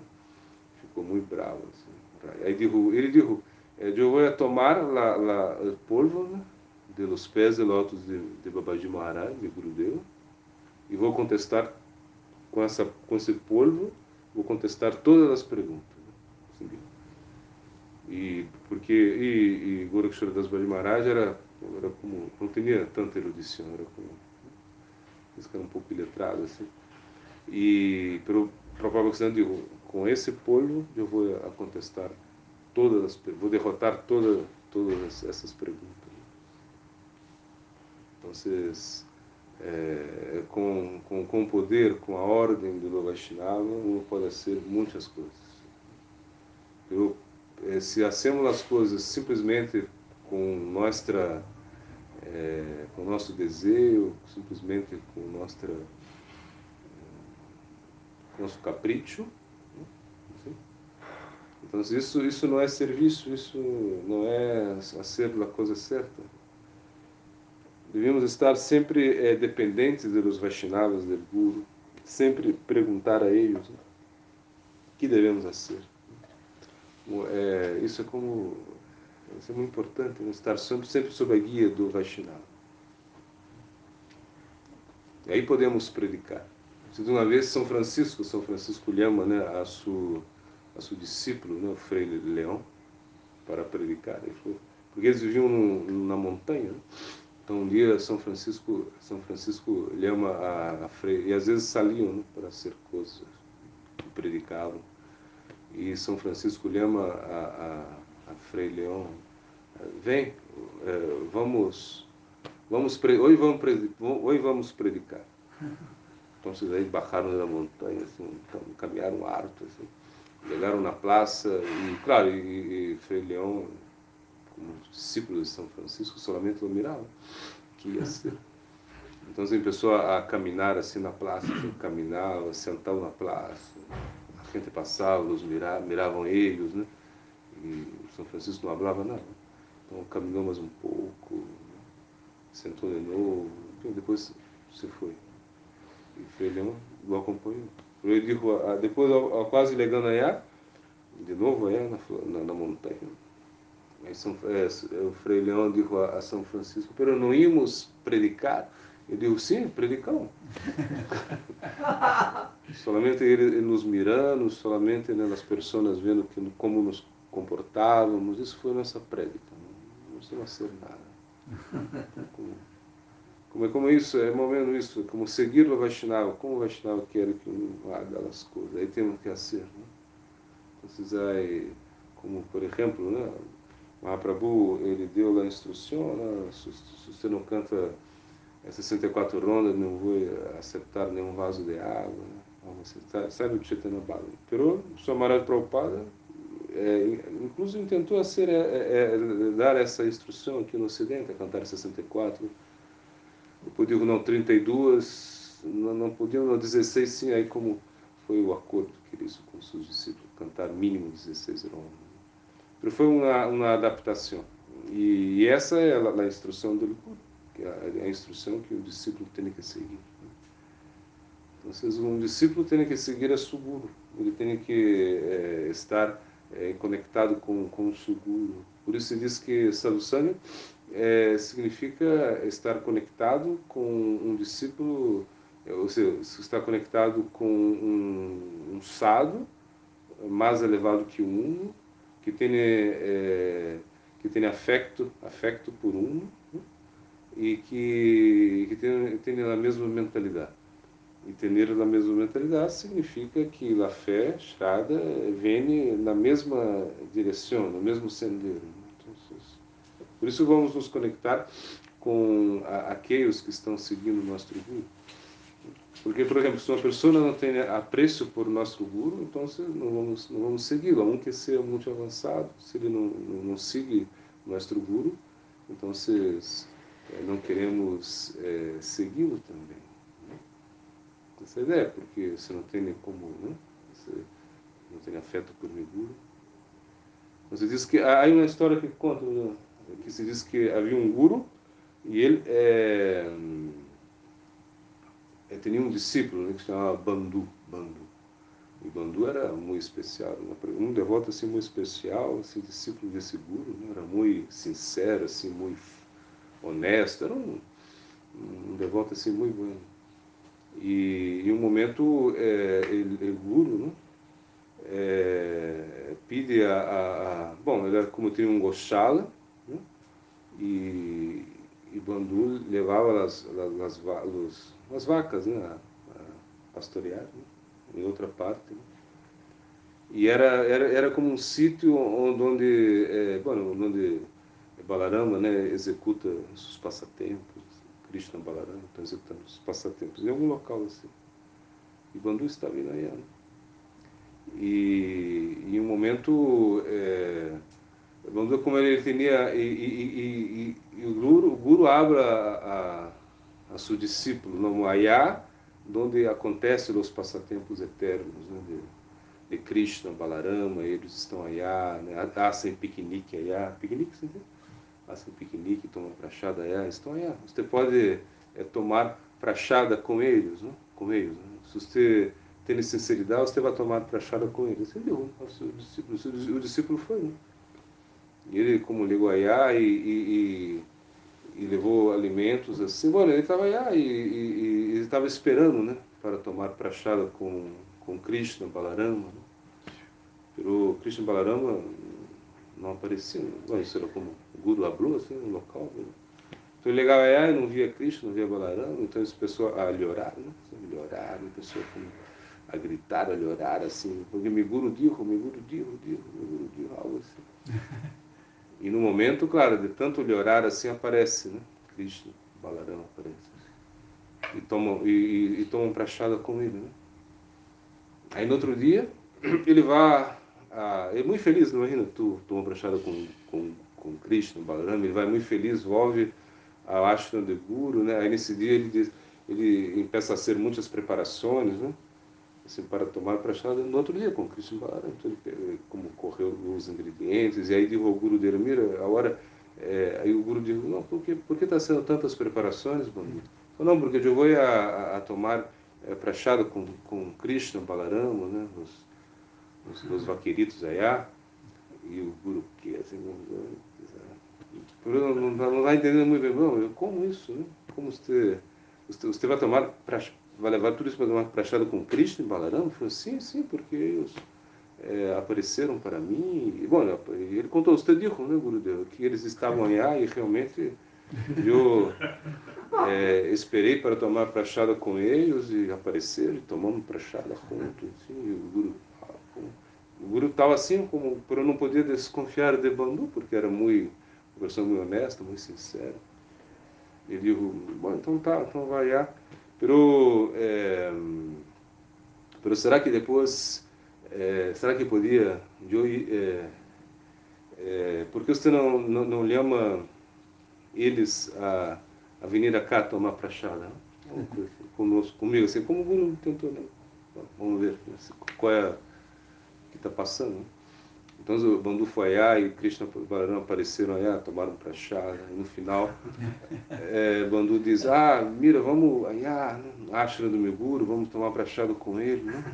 ficou muito bravo. Assim. Aí ele disse, Eh, yo voy a tomar la, la, el polvo de los pés de lótus de, de Babaji Maharaj, de Gurudev, e vou contestar com, essa, com esse polvo, vou contestar todas as perguntas. Né? E porque e, e Gorakshara Das Maharaj era, era como, não tinha tanta erudição, era como, isso era um pouco iletrado assim. E pelo Prabhupada digo, com esse polvo eu vou contestar todas as, vou derrotar toda, todas essas perguntas. Então, é, com, com, com o poder, com a ordem do Vaishnava, uno pode fazer muitas coisas. Eu, é, se hacemos as coisas simplesmente com nossa é, com nosso desejo, simplesmente com nossa é, nosso capricho, então, isso, isso não é serviço, isso não é fazer a coisa certa. Devemos estar sempre é, dependentes dos Vaishnavas, do Guru, sempre perguntar a eles né, o que devemos fazer. É, isso é como isso é muito importante, né, estar sempre, sempre sob a guia do Vaishnava. E aí podemos predicar. De uma vez São Francisco, São Francisco Lhama, né, a sua a seu discípulo, né, o Frei Leão, para predicar. Falou, porque eles viviam no, na montanha. Né? Então um dia São Francisco, São Francisco lhama a, a Frei, e às vezes saliam né, para ser coisas, predicavam. E São Francisco lhama a, a, a Frei Leão, vem, é, vamos, vamos, hoje vamos, hoje vamos predicar. Então, vocês aí baixaram da montanha, assim, então, caminharam harto, assim. Chegaram na praça e, claro, e, e Frei Leão, como discípulo de São Francisco, solamente o mirava, que ia ser. Então, assim, começou a caminhar assim na praça, assim, caminhava, sentava na praça, a gente passava, os mirava, miravam eles, né? E São Francisco não falava nada. Então, caminhou mais um pouco, sentou de novo, depois se foi. E Frei Leão o acompanhou. Ele disse, depois, quase chegando aí, de novo é na, na, na montanha. Aí São, é, o Frei Leão disse a, a São Francisco, pero não íamos predicar. Eu digo, sim, predicamos. solamente ele, ele, nos mirando, solamente né, as pessoas vendo que, como nos comportávamos, isso foi nossa prédica. Não precisamos ser nada. Como, como, é como isso, é mais ou menos isso, como seguir o Vaishnava, como o Vaishnava quer que um haga as coisas, aí temos que fazer. Né? Então, aí, como por exemplo, né, Mahaprabhu, ele deu a instrução, né, se, se você não canta 64 rondas, não vou aceitar nenhum vaso de água, né? você sai do Chaitanya Bala. Pero, Swamaraj Prabhupada, é, inclusive tentou ser, é, é, dar essa instrução aqui no Ocidente, a cantar 64, podiam não 32, não, não podiam não 16, sim, aí como foi o acordo que eles com seus discípulos, cantar mínimo 16 rondas. Pero foi uma, uma adaptação. E, e essa é a, a instrução do Guru é a instrução que o discípulo tem que seguir. Então, um discípulo tem que seguir a Suguru, ele tem que é, estar é, conectado com, com o Suguru. Por isso se diz que Sadhusanga é, significa estar conectado com um discípulo, é, ou seja, estar conectado com um, um sado mais elevado que o uno, que tem, é, que tem afeto, afeto por uno, e que, que tenham, tenham a mesma mentalidade. E ter a mesma mentalidade significa que a fé, Shraddha, vem na mesma direção, no mesmo sendeiro. Então, por isso vamos nos conectar com aqueles que estão seguindo o nosso guru. Porque, por exemplo, se uma pessoa não tem apreço por nosso guru, então não vamos, não vamos segui-lo. Um que seja muito avançado, se ele não, não, não segue nosso guru, então é, não queremos é, segui-lo também. Essa ideia, porque você não tem nem como, né? você não tem afeto por Meguro. Você diz que há uma história que conta, né? que se diz que havia um guru e ele é, é, tinha um discípulo né, que se chamava Bandu. Bandu. E Bandu era muito especial, um devoto assim muito especial, assim, discípulo desse guru, né? era muito sincero, assim, muito honesto, era um, um devoto assim muito bom. E em um momento, é, guru, né? É, pede a, a, a, Bom, ele era como tinha um goshala, né? e, e Bandu levava as, as, as, as vacas né? a, a pastorear né? em outra parte. Né? E era, era, era como um sítio onde, onde, é, onde Balarama né, executa os passatempos, Krishna Balarama está executando os passatempos em algum local assim. E Bandu estava em Nayana. E em um momento, é, Bandu, como ele tinha, e, e, e, e, o, guru, Guru abre a, a, a seu discípulo no Ayá, onde acontecem os passatempos eternos né, de, Krishna, Balarama, eles estão ayá, né, hacem piquenique ayá. Piquenique, você entende? Fazem piquenique, tomam prachada é, estão aí. Você pode é, tomar prachada com eles, né? com eles. Né? Se você tem sinceridade, você vai tomar prachada com eles. Você deu, o discípulo, o discípulo foi. Né? Ele, como ligou Ayá e, e, e, e, levou alimentos assim, bom, ele estava aí e, ele estava esperando, né, para tomar prachada com, com Krishna, Balarama. Né? Pero Krishna Balarama não aparecia, não, isso era como o Guru Ablu, assim, no local. Né? Então ele ligava aí, não via Cristo, não via Balarama, então esse pessoal a llorar, né? Llorar, a pessoa como a gritar, a llorar, assim, porque me Guru dijo, me Guru dijo, dijo, me Guru dijo, algo assim. E no momento, claro, de tanto llorar assim, aparece, né? Cristo, Balarama aparece. E tomam, e, e, tomam prachada com ele, né? Aí no outro dia, ele vai ah, é muito feliz, não imagina, tu toma brachada com, com, com Krishna, Balarama, ele vai muito feliz, volve ao ashram de Guru, né? Aí nesse dia ele, diz, ele começa a ser muitas preparações, né? Assim, para tomar prachada no outro dia com Krishna Balarama. Então ele como correu os ingredientes, e aí diz o Guru dele, mira, a hora... É, aí o Guru diz, não, por que por está sendo tantas preparações, Bandu? Não, porque eu vou a, a, a tomar é, com, com Krishna, Balarama, né? Os, os, os vaqueritos allá, e o Guru que assim, não, não, não vai entendendo muito bem, não, como isso, né? Como você, você, você vai tomar, vai levar tudo isso para tomar prachada com Krishna e Balaram? Eu falei, sim, sim, porque eles é, apareceram para mim, e, bom, ele contou, você disse, né, Gurudev, que eles estavam lá e realmente eu é, esperei para tomar prachada com eles e apareceram e tomamos prachada juntos. Assim, o Guru Guru estava assim, como para não poder desconfiar de Bandu, porque era muito, uma pessoa muito honesta, muito sincera. Ele disse, bom, então tá, então vai lá. Pero, é, pero será que depois, é, será que podia, eu, é, é, porque você não, não, não chama eles a, a vir cá tomar prachada? Conosco, comigo, assim, como o Guru tentou, né? Vamos ver qual é que está passando. Então o Bandu foi aí e Krishna Balaram apareceram aí, tomaram para chá, e no final é, Bandu diz, ah, mira, vamos aí, ah, ashram do Meguro, vamos tomar para chá com ele, né?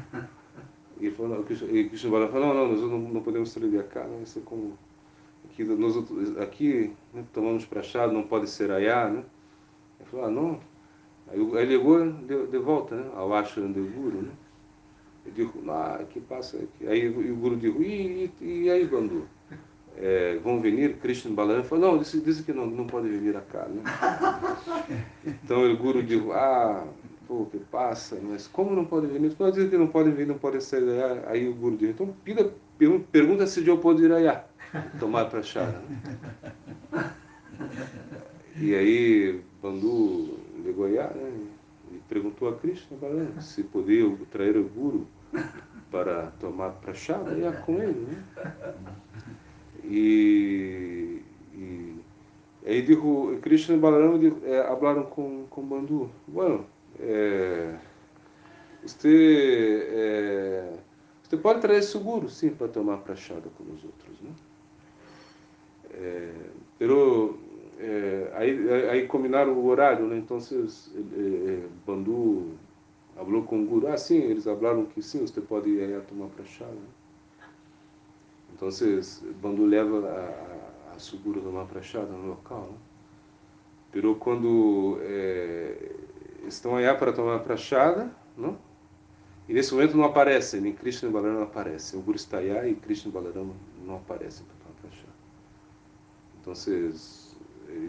E, falou, e Krishna Balaram falou, não, não, nós não, não podemos sair cá, não, isso é como aqui, nós, aqui né, tomamos para chá, não pode ser ayá, né? Ele falou, ah, não. Aí, ele ligou de, de volta né, ao ashram do Guru, né? Eu digo, ah, que passa aqui. Aí o Guru diz, e, e, e aí, Bandu? É, vão vir Krishna Balaram falou, não, disse que não, não pode vir cá, né? Então o Guru diz, ah, pô, que passa, mas como não pode vir? Não, diz que não pode vir, não pode sair. Aí o Guru diz, então pida, pergunta se eu posso ir aí, tomar para chá. Né? E aí Bandu ligou aí, né? Perguntou a Krishna se podia trazer o guru para tomar prachada, ia com ele. Né? E, e aí dijo, Krishna e Balaram é, falaram com, com Bandu, bueno, é, você, é, você pode trazer seguro, sim, para tomar prachada com os outros, né? É, pero é, aí, aí combinaram o horário, né? Então, é, Bandu falou com o guru. Ah, sim, eles falaram que sim, você pode ir tomar para chá. Né? Então, Bandu leva a, a, a segura tomar para chá no local. Né? Pero quando é, estão aí para tomar prachada, não? e nesse momento não aparece, nem Krishna e Balaram não aparecem. O Guru está aí e Krishna e Balaram não aparecem para tomar prachada. Então,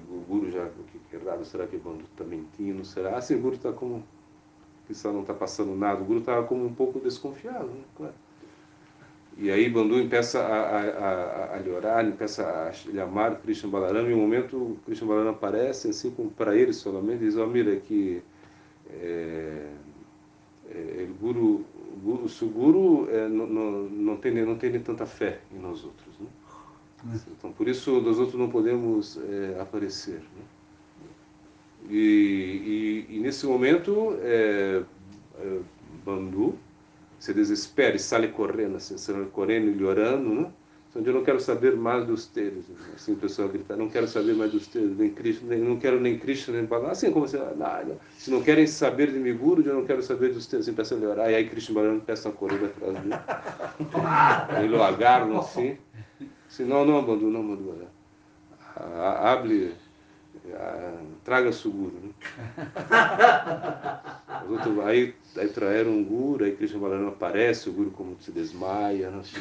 o Guru já, o que é errado, será que o Bandu está mentindo? Será? Assim, o Guru está como, que só não está passando nada, o Guru estava como um pouco desconfiado, né? claro. E aí Bandu começa a, a, a, a lhe começa a chamar Krishna Balaram, e um momento Krishna Balaram aparece, assim, para ele solamente, diz, ó, oh, mira, que é, é, o Guru, o Guru, o Guru é, não, não, não, tem, não tem tanta fé em nós outros, né? Então, por isso, nós outros não podemos é, aparecer. Né? E, e, e, nesse momento, é, é, Bandu se desespera e sai correndo, assim, sai correndo e orando, né? Então, eu não quero saber mais dos teus. Assim, o pessoal grita, não quero saber mais dos teus, nem Cristo, nem, não quero nem Cristo, nem Balaram. Assim como se, nada. se não querem saber de Miguru, eu não quero saber dos teus. Assim, começa a orar. E aí Cristo Balaram começa a correr atrás dele. Ele o agarram assim. Se não, não Bandu, não Bandu. Hable, traga seguro. Né? Outros, aí, aí traíram um guru, aí Krishna Balarama aparece, o guru como se desmaia, né? assim,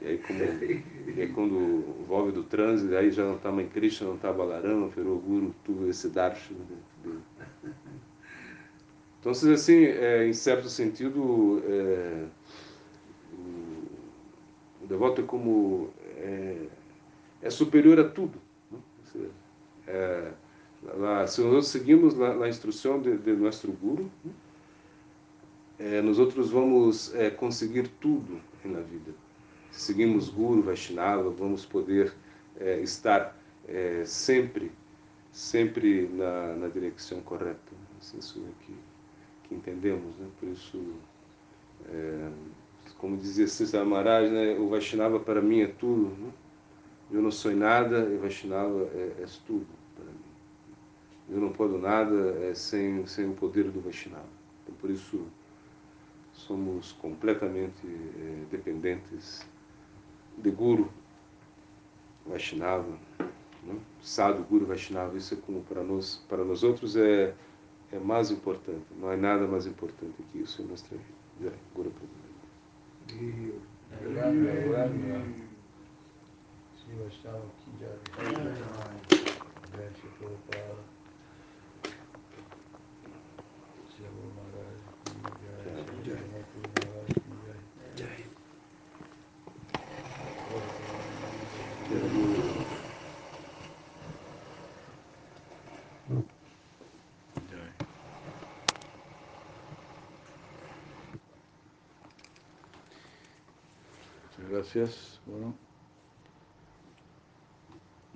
e aí, como, e aí quando volve do trânsito, aí já não está mais Krishna, não está Balarama, virou o guru, tudo esse darshan dele. Então, assim, é, em certo sentido, é, devoto é como é, é superior a tudo. Né? É, lá, se nós seguimos a, instrução de, de nosso guru, né? é, nós outros vamos é, conseguir tudo na vida. Se seguimos guru, Vaishnava, vamos poder é, estar é, sempre, sempre na, na direção correta. Isso é que, que entendemos, né? Por isso é, como dizia César Maharaj, né, o Vaishnava para mim é tudo. Né? Eu não sou nada e Vaishnava é, é tudo para mim. Eu não posso nada é, sem, sem o poder do Vaishnava. Então, por isso, somos completamente eh, dependentes de Guru Vaishnava, né? Sadhu Guru Vaishnava. Isso é como para nós, para nós outros é é mais importante. Não há nada mais importante que isso em nossa vida. Guru Siwa sawa Father. Gracias. Bueno,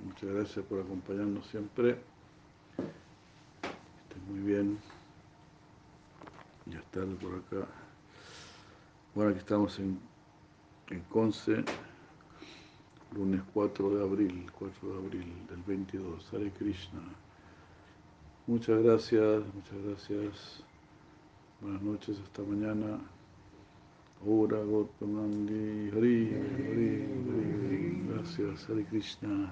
muchas gracias por acompañarnos siempre. Estén muy bien. Ya tarde por acá. Bueno, aquí estamos en, en Conce, lunes 4 de abril, 4 de abril del 22. Hare Krishna. Muchas gracias, muchas gracias. Buenas noches, hasta mañana. Ora Gautamandi, Hari, Hari, Hari, gracias, Hare Krishna.